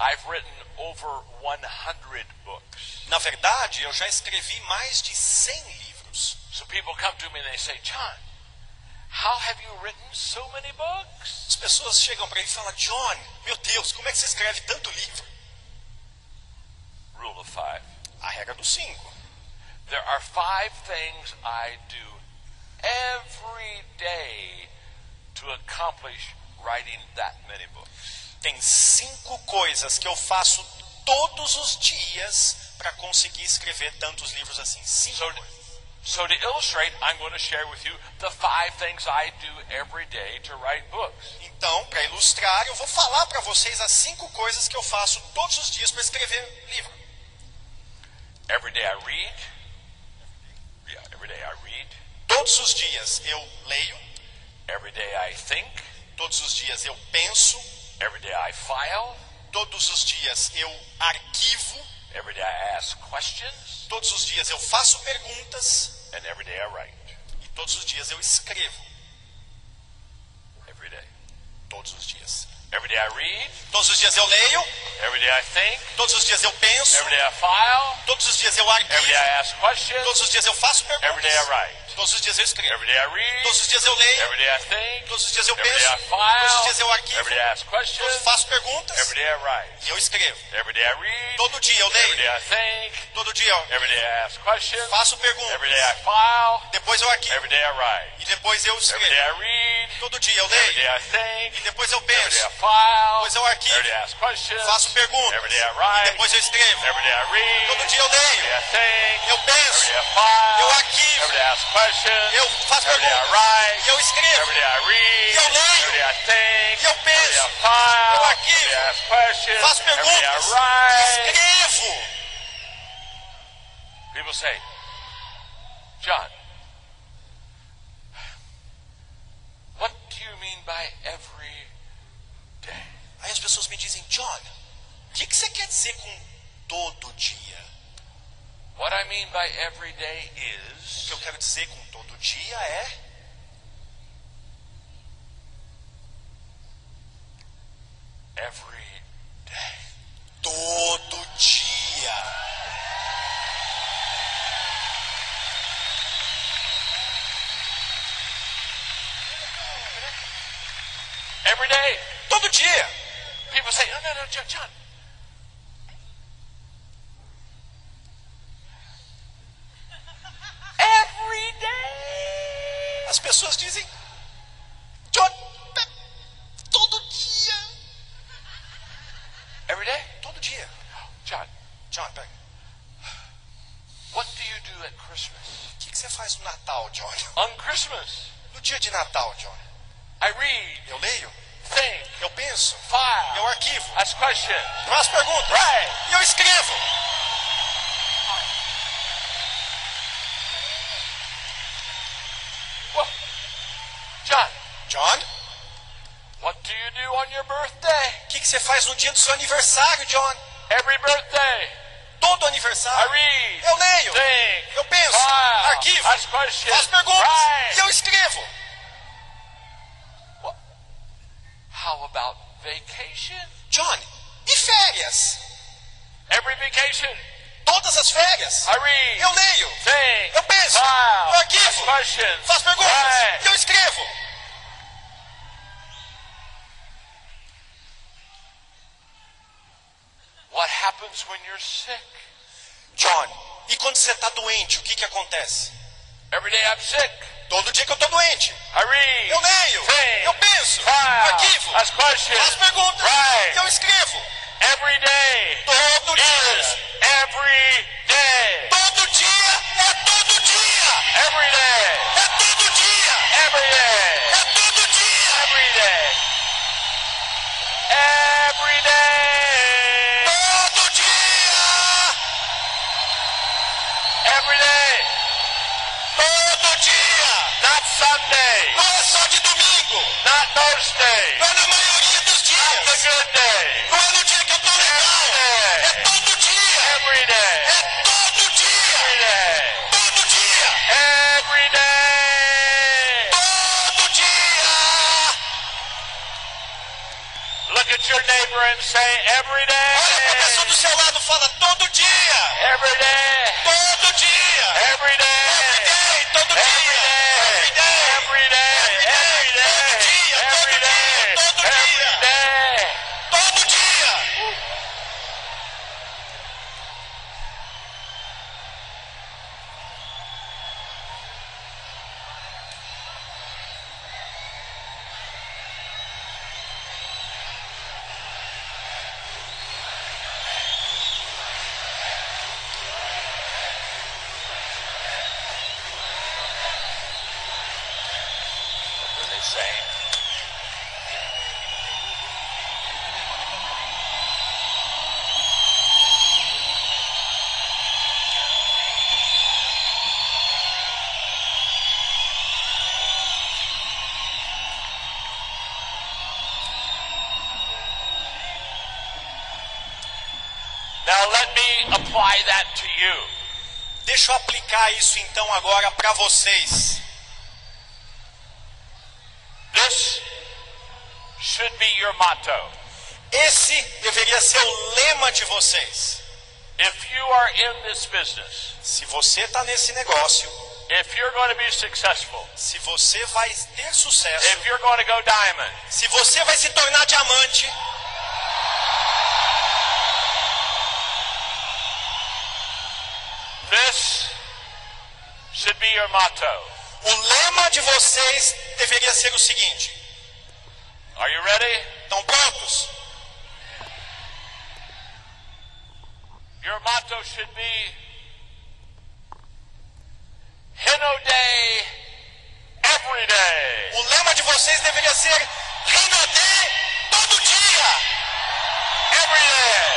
I've written over 100 books. Na verdade, eu já escrevi mais de 100 livros. So people come to me and they say, John, how have you written so many books? As pessoas chegam para mim e falam: John, meu Deus, como é que você escreve tanto livro? Rule of five. A regra dos cinco. There are five things I do every day to accomplish writing that many books. Tem cinco coisas que eu faço todos os dias para conseguir escrever tantos livros assim. Cinco So, so to illustrate, I'm going to share with you the five things I do every day to write books. Então, para ilustrar, eu vou falar para vocês as cinco coisas que eu faço todos os dias para escrever livro. Every day I read. Yeah, every day I read. Todos os dias eu leio, Every day I think. todos os dias eu penso, Every day I file. todos os dias eu arquivo, Every day I ask questions. todos os dias eu faço perguntas And every day I write. e todos os dias eu escrevo. Every day. Todos os dias. Every day I read. Todos os dias eu leio, Every day I think. todos os dias eu penso, Every day I file. todos os dias eu Every day I arquivo, ask questions. todos os dias eu faço Every day I perguntas, write. Todos os dias eu escrevo, todos os dias eu leio, Every day I think. todos os dias eu penso, todos os dias eu arquivo, Every day I ask todos questions. faço perguntas Every day I write. e eu escrevo. Todo dia eu leio, todo dia eu faço perguntas, depois eu arquivo Every day I write. e depois eu Every day escrevo. I read. Todo dia eu leio e depois eu penso, depois eu arquivo, faço perguntas Every day I e depois eu escrevo. Todo dia eu leio, eu penso, eu arquivo, Eu faço Every day I perguntas write. eu escrevo. Every day I read. eu leio. Every day I think. Eu Every day I penso, file. eu arquivo, Every day I ask questions. faço Every day I perguntas, write. escrevo. People say, John, what do you mean by every day? Aí as pessoas me dizem, John, o que, que você quer dizer com todo dia? What I mean by every day quero dizer com todo dia é every day. todo dia. Every day. Todo dia. People say, no, no, no, John, John. Every day. As pessoas dizem, John, pe- todo dia. Every day? Todo dia. John, John, pega. what do you do at Christmas? O que, que você faz no Natal, John? On Christmas, No dia de Natal, John. I read, Eu leio, think, eu penso, file, eu arquivo, ask questions. faço perguntas Right. e eu escrevo. Well, John, John, what do you do on your birthday? o que, que você faz no dia do seu aniversário, John? Every birthday, Todo aniversário. read, Eu leio, think, eu penso, file, arquivo, questions. faço perguntas Right. e eu escrevo. Well, how about vacation? John, e férias? Every vacation, Todas as férias. I read, Eu leio, think, eu penso, file, eu arquivo, faço perguntas Right. e eu escrevo. When you're sick? John, e quando você está doente, o que, que acontece? Every day I'm sick. Todo dia que eu estou doente, I read, eu leio, think, eu penso, file, arquivo, ask questions. faço perguntas Right. e eu escrevo. Every day Todo is dia. every day. Todo dia é todo dia. Every day. É todo dia. Every day. Every day. Every day. Every day. Look at your neighbor and say every day. Olha pra do seu lado fala todo dia. Every day. Todo dia. Every day. Every day. Todo dia. Every day. Apply that to you. Deixa eu aplicar isso então agora para vocês. This should be your motto. Esse deveria ser o lema de vocês. If you are in this business, Se você está nesse negócio, if you're going to be successful, se você vai ter sucesso, if you're going to go diamond, se você vai se tornar diamante, this should be your motto. o lema de vocês deveria ser o seguinte: Are you ready? estão prontos? Your motto should be Hino Day every day. O lema de vocês deveria ser Rinodê todo dia. Every day.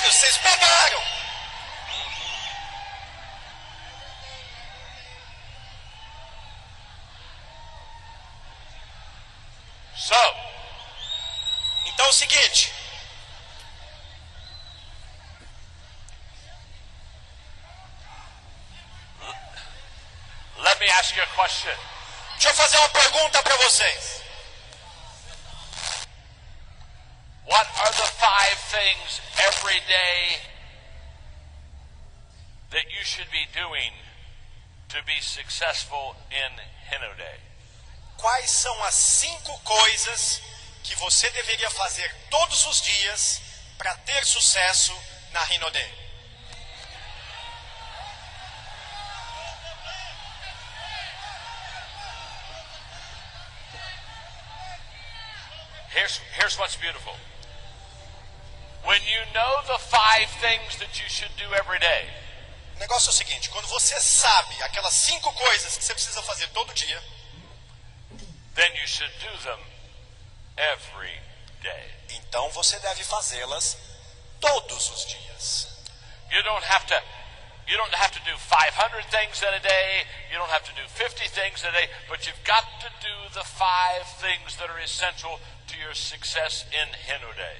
Entenderam? Vocês pegaram? So, Então é o seguinte. let me ask you a question. Deixa eu fazer uma pergunta para vocês. What are the five things every day that you should be doing to be successful in Hino Day? Quais são as cinco coisas que você deveria fazer todos os dias para ter sucesso na Rinodê? Here's, here's what's beautiful. When you know the five things that you should do every day, O negócio é o seguinte: quando você sabe aquelas cinco coisas que você precisa fazer todo dia, then you should do them every day. então você deve fazê-las todos os dias. You don't have to you don't have to do 500 things in a day, you don't have to do 50 things in a day, but you've got to do the five things that are essential to your success in Hino Day.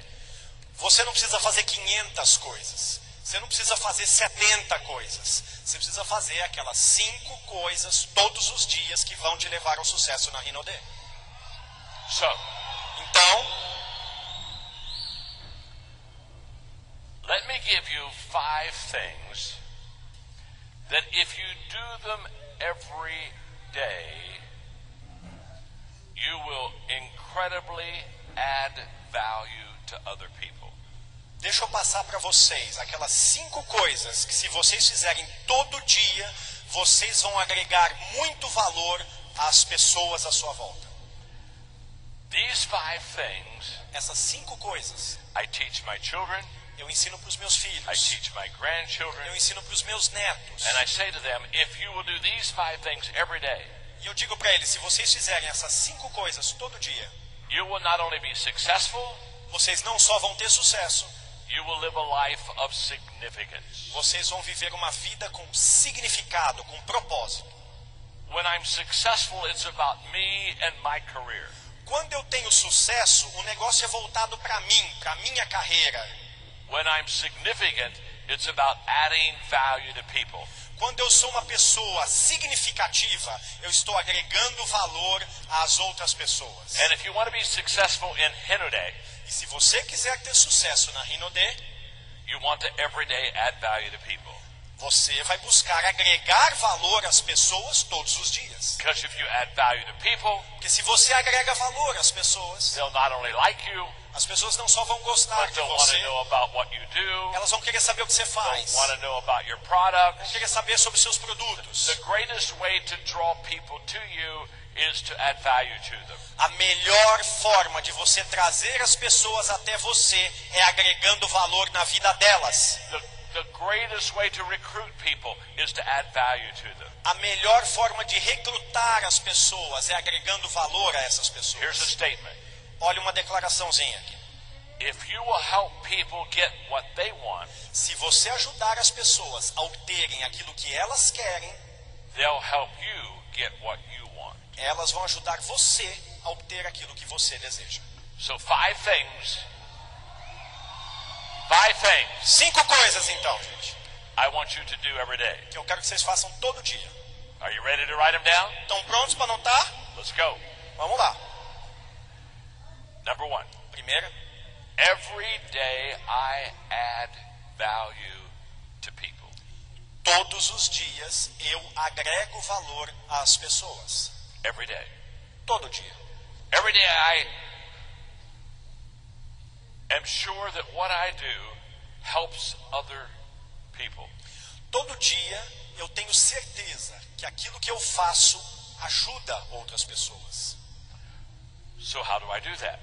Você não precisa fazer 500 coisas. Você não precisa fazer 70 coisas. Você precisa fazer aquelas cinco coisas todos os dias que vão te levar ao sucesso na Rinodê. So, Então, let me give you five things that if you do them every day, you will incredibly add value to other people. Deixa eu passar para vocês aquelas cinco coisas que, se vocês fizerem todo dia, vocês vão agregar muito valor às pessoas à sua volta. These five things Essas cinco coisas I teach my children, Eu ensino para os meus I filhos. teach my grandchildren. Eu ensino para os meus netos. And I say to them, if you will do these five things every day, E eu digo para eles, se vocês fizerem essas cinco coisas todo dia, you will not only be successful, vocês não só vão ter sucesso, you will live a life of significance. vocês vão viver uma vida com significado, com propósito. When I'm successful, it's about me and my career. Quando eu tenho sucesso, o negócio é voltado para mim, para minha carreira. When I'm significant, it's about adding value to people. Quando eu sou uma pessoa significativa, eu estou agregando valor às outras pessoas. And if you want to be successful in Hinode, E se você quiser ter sucesso na Rinode, you want to every day add value to people. você vai buscar agregar valor às pessoas todos os dias. Because if you add value to people, Porque se você agrega valor às pessoas, they'll not only like you, as pessoas não só vão gostar de você, know about what you do, elas vão querer saber o que você faz, know about your vão products. querer saber sobre seus produtos. The greatest way to draw people to you is to add value to them. A melhor forma de você trazer as pessoas até você é agregando valor na vida delas. The, the greatest way to recruit people is to add value to them. A melhor forma de recrutar as pessoas é agregando valor a essas Here's a pessoas. statement. Olha uma declaraçãozinha aqui. If you will help people get what they want, Se você ajudar as pessoas a obterem aquilo que elas querem, they'll help you get what you. Elas vão ajudar você a obter aquilo que você deseja. So, five things. Five things Cinco coisas então, gente, I want you to do every day. que eu quero que vocês façam todo dia. Are you ready to write them down? Estão prontos para anotar? Let's go. Vamos lá. Number one. Primeira, Every day I add value to people. todos os dias eu agrego valor às pessoas. Every day. Todo dia. Every day I am sure that what I do helps other people. Todo dia eu tenho certeza que aquilo que eu faço ajuda outras pessoas. So, how do I do that?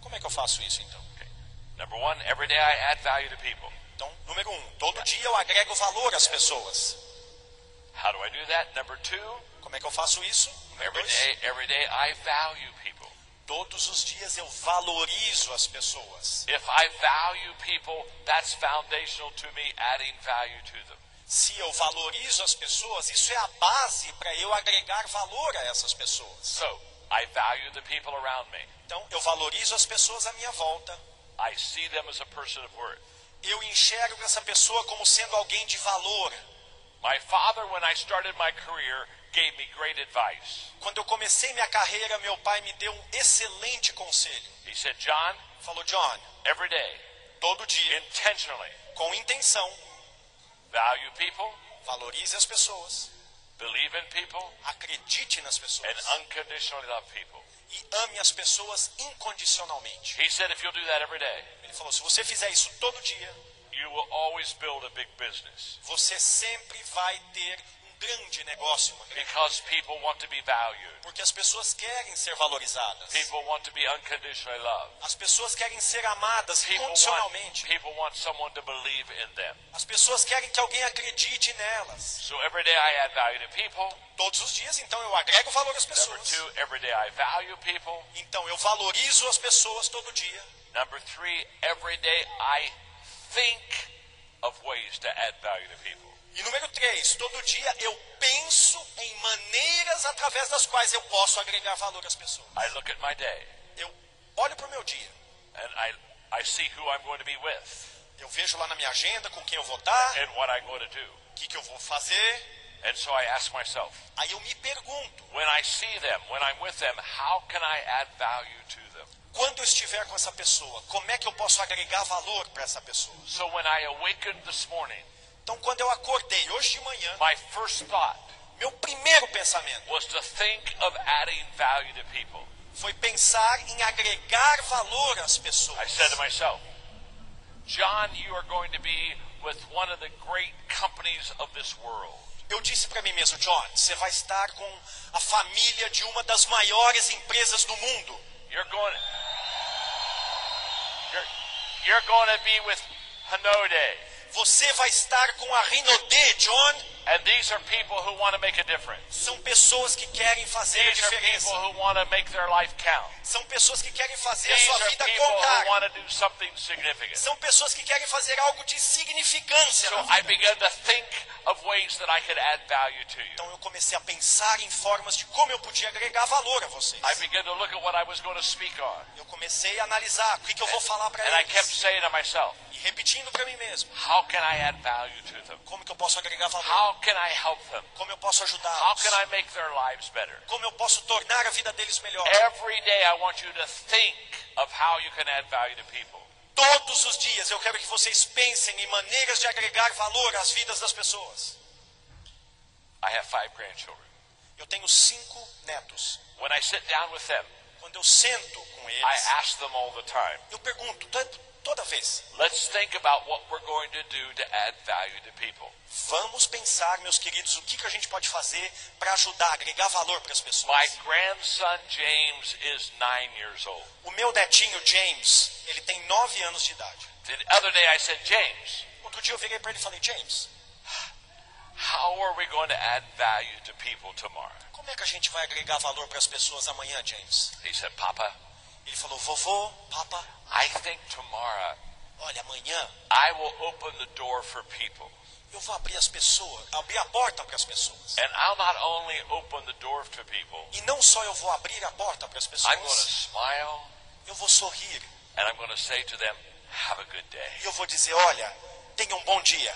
Como é que eu faço isso então? Okay. Number one, every day I add value to people. Então, número um, todo dia eu agrego valor às pessoas. How do I do that? Number two, Como é que eu faço isso? Número every dois, day, every day I value people. todos os dias eu valorizo as pessoas. If I value people, that's foundational to me adding value to them. Se eu valorizo as pessoas, isso é a base para eu agregar valor a essas pessoas. So, I value the people around me. Então, eu valorizo as pessoas à minha volta. I see them as a person of worth. Eu enxergo essa pessoa como sendo alguém de valor. My father, when I started my career, gave me great advice. Quando eu comecei minha carreira, meu pai me deu um excelente conselho. He said, John, Falou, John, every day, todo dia, intentionally com intenção, value people, valorize as pessoas, believe in people, acredite nas and pessoas unconditionally love people. e ame as pessoas incondicionalmente. He said, if you'll do that every day, Ele falou: se você fizer isso todo dia, you will always build a big business você sempre vai ter um grande negócio, because people want to be valued. porque as pessoas querem ser valorizadas. People want to be unconditionally loved. As pessoas querem ser amadas People want, incondicionalmente. people want someone to believe in them. As pessoas querem que alguém acredite nelas. So every day I add value to people. Todos os dias, então, eu agrego valor às Number pessoas. two, every day I value people. Então, eu valorizo as pessoas todo dia. Number three, every day I think of ways to add value to people. E número três, todo dia eu penso em maneiras através das quais eu posso agregar valor às pessoas. I look at my day Eu olho para o meu dia, and I, I see who I'm going to be with eu vejo lá na minha agenda com quem eu vou estar, and what I'm going to do. o que, que eu vou fazer. And so I ask myself, Aí eu me pergunto, when I see them, when I'm with them, how can I add value to them? Quando eu estiver com essa pessoa, como é que eu posso agregar valor para essa pessoa? So when I awakened this morning, Então, quando eu acordei hoje de manhã, my first thought meu primeiro pensamento was to think of adding value to people. foi pensar em agregar valor às I pessoas. said to myself, John, you are going to be with one of the great companies of this world. Eu disse para mim mesmo, John, você vai estar com a família de uma das maiores empresas do mundo. You're going you're, you're going to be with Hanode. Você vai estar com a Rinode, John. And these are people who want to make a difference. São pessoas que querem fazer a These are diferença. people who want to make their life count. São pessoas que querem fazer a These sua are vida people who contar. want to do something significant. São pessoas que querem fazer algo de significância So I began to think of ways that I could add value to you. Então eu comecei a pensar em formas de como eu podia agregar valor a vocês. I began to look at what I was going to speak on. Eu comecei a analisar o que, que eu vou falar para And I kept eles. saying to myself, repetindo para mim mesmo. how can I add value to them? Como que eu posso agregar valor? How can I help them? Como eu posso How ajudá-los? can I make their lives better? Como eu posso tornar a vida deles melhor? Every day I want you to think of how you can add value to people. Todos os dias eu quero que vocês pensem em maneiras de agregar valor às vidas das pessoas. I have five grandchildren. Eu tenho cinco netos. When I sit down with them, Quando eu sento com I eles, ask them all the time, eu pergunto tanto, toda vez: let's think about what we're going to do to add value to people. vamos pensar, meus queridos, o que, que a gente pode fazer para ajudar, agregar valor para as My pessoas. grandson James is nine years old. O meu netinho James, ele tem nove anos de idade. The other day I said, James, Outro dia eu virei para ele e falei: James, how are we going to add value to people tomorrow? como é que a gente vai agregar valor para as pessoas amanhã, James? He said, Papa, Ele falou: vovô, papa, I think tomorrow olha, amanhã I will open the door for people. eu vou abrir as pessoas, abrir a porta para as pessoas. And I'll not only open the door to people, E não só eu vou abrir a porta para as I'm going to pessoas, smile eu vou sorrir and I'm going to say to them, have a good day. e eu vou dizer: olha, tenha um bom dia.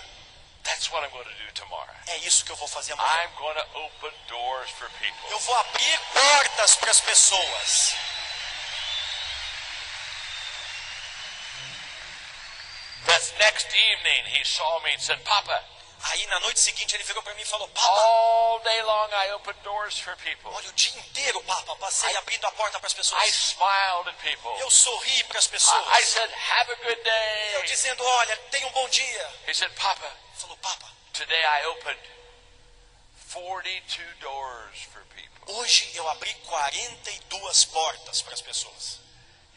That's what I'm going to do tomorrow. É isso que eu vou fazer amanhã. I'm going to open doors for people. Eu vou abrir portas para as pessoas. That next evening, he saw me and said, Papa, Aí na noite seguinte ele virou para mim e falou: Papa, all day long I open doors for people. olha o dia inteiro, Papa, passei abrindo a porta para as I pessoas. smiled at people. Eu sorri para as I, I pessoas. said, have a good Eu day. dizendo: olha, tenha um bom dia. He said, Papa, Ele falou: Papa, today I opened 42 doors for people. hoje eu abri 42 portas para as pessoas.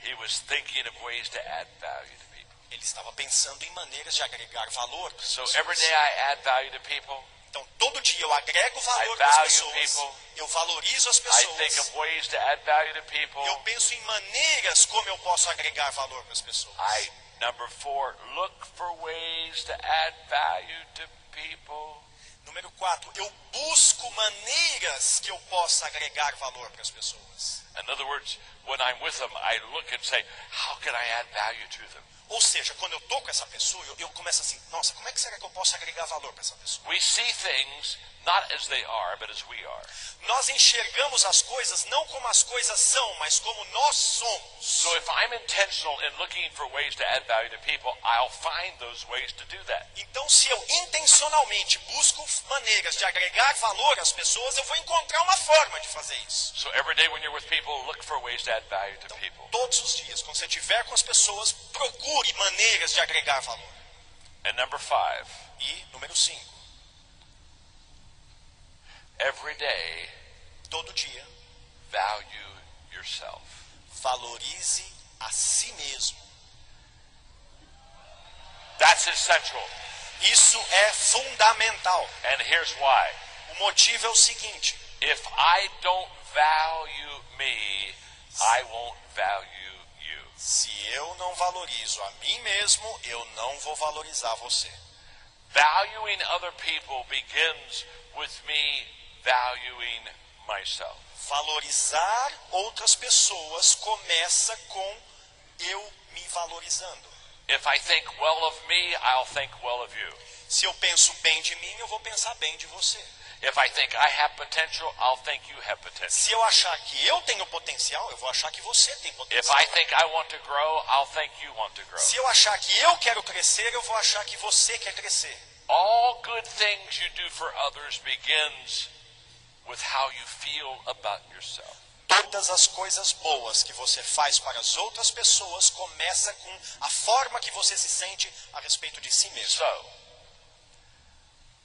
He was thinking of ways to add value. Ele estava pensando em maneiras de agregar valor. So pessoas. every day I add value to people. Então, todo dia eu agrego valor value pessoas. people. Eu valorizo as I think pessoas. of ways to add value to people. Eu penso em maneiras como eu posso agregar valor para as pessoas. I number four, look for ways to add value to people. Número 4, eu busco maneiras que eu possa agregar valor para as pessoas. In other words, when I'm with them, I look and say, how can I add value to them? Ou seja, quando eu estou com essa pessoa, eu, eu começo assim, nossa, como é que será que eu posso agregar valor para essa pessoa? We see things not as they are, but as we are. Nós enxergamos as coisas não como as coisas são, mas como nós somos. So if I'm intentional in looking for ways to add value to people, I'll find those ways to do that. Então, se eu intencionalmente busco maneiras de agregar valor às pessoas, eu vou encontrar uma forma de fazer isso. So people, people. Todos os dias, quando você estiver com as pessoas, procure maneiras de agregar valor. And number five, E, número 5, every day, todo dia, value yourself. valorize a si mesmo. That's essential. Isso é fundamental. And here's why. O motivo é o seguinte: If I don't value me, I won't value you. se eu não valorizo a mim mesmo, eu não vou valorizar você. Valuing other people begins with me valuing myself. Valorizar outras pessoas começa com eu me valorizando. If I think well of me, I'll think well of you. Se eu penso bem de mim, eu vou pensar bem de você. If I think I have potential, I'll think you have potential. Se eu achar que eu tenho potencial, eu vou achar que você tem If potencial. I think I want to grow, I'll think you want to grow. Se eu achar que eu quero crescer, eu vou achar que você quer crescer. All good things you do for others begins with how you feel about yourself. Todas as coisas boas que você faz para as outras pessoas começa com a forma que você se sente a respeito de si mesmo. So,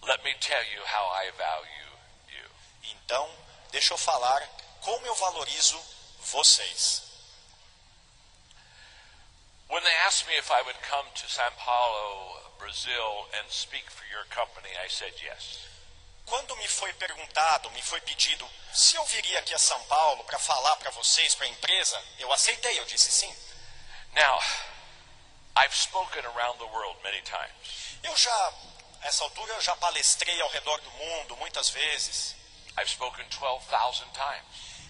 let me tell you how I value you. Então, deixa eu falar como eu valorizo vocês. When they asked me if I would come to Sao Paulo, Brazil, and speak for your company, I said yes. Quando me foi perguntado, me foi pedido se eu viria aqui a São Paulo para falar para vocês, para a empresa, eu aceitei, eu disse sim. Now, I've spoken around the world many times. Eu já, a essa altura, eu já palestrei ao redor do mundo muitas vezes. I've spoken 12,000 times.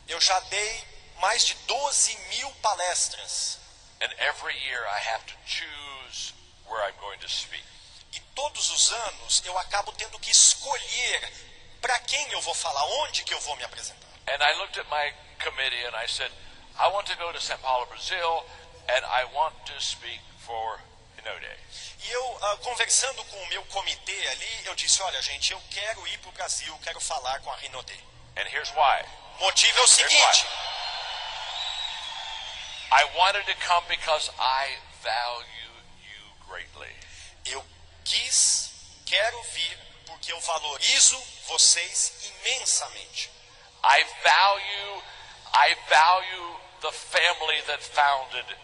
Eu já dei mais de 12 mil palestras. And every year I have to choose where I'm going to speak. E todos os anos eu acabo tendo que escolher para quem eu vou falar, onde que eu vou me apresentar. And I looked at my committee and I said, I want to go to Sao Paulo, Brazil, and I want to speak for Hinode. E eu, ah, conversando com o meu comitê ali, eu disse, olha gente, eu quero ir para o Brasil, quero falar com a Rinode. And here's why. O motivo é o seguinte, I wanted to come because I value you greatly. eu quis, quero vir, porque eu valorizo vocês imensamente. I value I value the family that founded.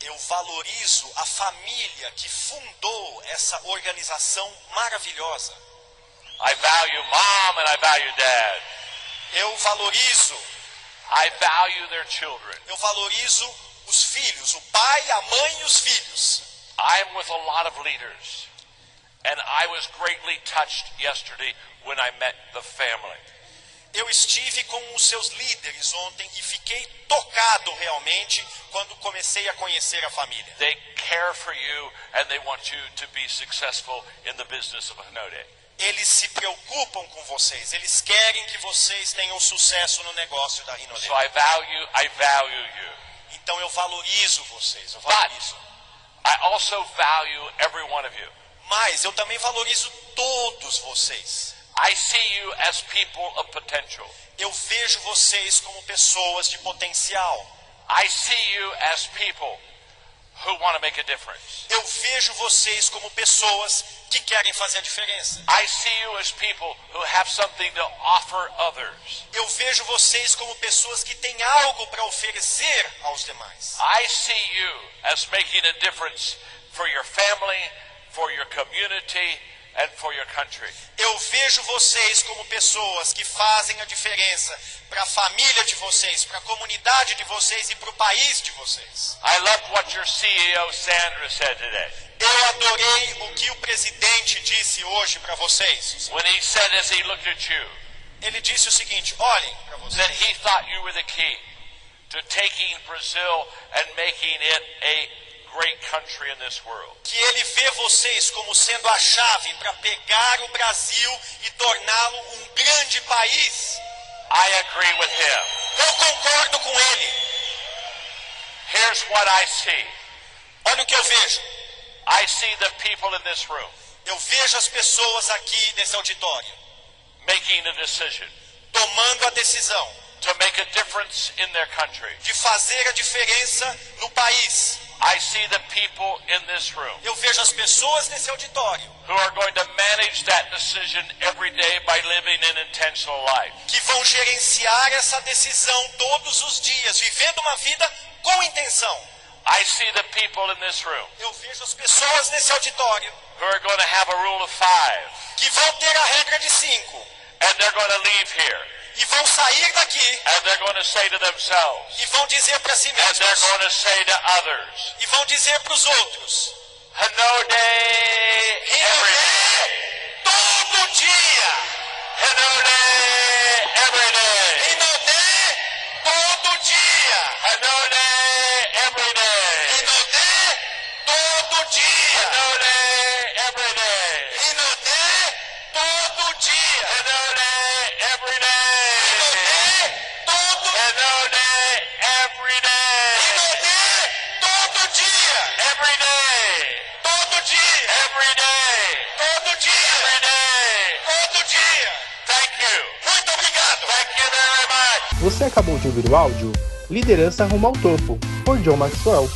Eu valorizo a família que fundou essa organização maravilhosa. I value mom and I value dad. Eu valorizo, I value their children. eu valorizo os filhos, o pai, a mãe e os filhos. I'm with a lot of leaders. And I was greatly touched yesterday when I met the family. Eu estive com os seus líderes ontem e fiquei tocado realmente quando comecei a conhecer a família. They care for you and they want you to be successful in the business of Hanode. Eles se preocupam com vocês, eles querem que vocês tenham sucesso no negócio da Rinode. So I value I value you. Então eu valorizo vocês, eu But valorizo. I also value every one of you. Mas eu também valorizo todos vocês. I see you as people of potential. Eu vejo vocês como pessoas de potencial. I see you as people who want to make a difference. Eu vejo vocês como pessoas que querem fazer a diferença. I see you as people who have something to offer others. Eu vejo vocês como pessoas que têm algo para oferecer aos demais. I see you as making a difference for your family, for your community, and for your country. Eu vejo vocês como pessoas que fazem a diferença para a família de vocês, para a comunidade de vocês e para o país de vocês. I love what your CEO Sandra said today. Eu adorei o que o presidente disse hoje para vocês. When he said as he looked at you Ele disse o seguinte: olhem para vocês. that he thought you were the key to taking Brazil and making it a great country in this world. que ele vê vocês como sendo a chave para pegar o Brasil e torná-lo um grande país. I agree with him. Eu concordo com ele. Here's what I see. Olha o que eu vejo. I see the people in this room Eu vejo as pessoas aqui nesse auditório making a decision tomando a decisão to make a difference in their country. de fazer a diferença no país. I see the people in this room Eu vejo as pessoas nesse auditório who are going to manage that decision every day by living an intentional life. que vão gerenciar essa decisão todos os dias, vivendo uma vida com intenção. I see the people in this room Eu vejo as pessoas nesse auditório who are going to have a rule of five que vão ter a regra de cinco and they're going to leave here e vão sair daqui. And they're going to say to themselves. E vão dizer para si mesmos. e vão dizer para os outros: Hanode every day. todo dia, Hanode every day. Rinodê, todo dia, every Você acabou de ouvir o áudio Liderança Rumo ao Topo, por John Maxwell.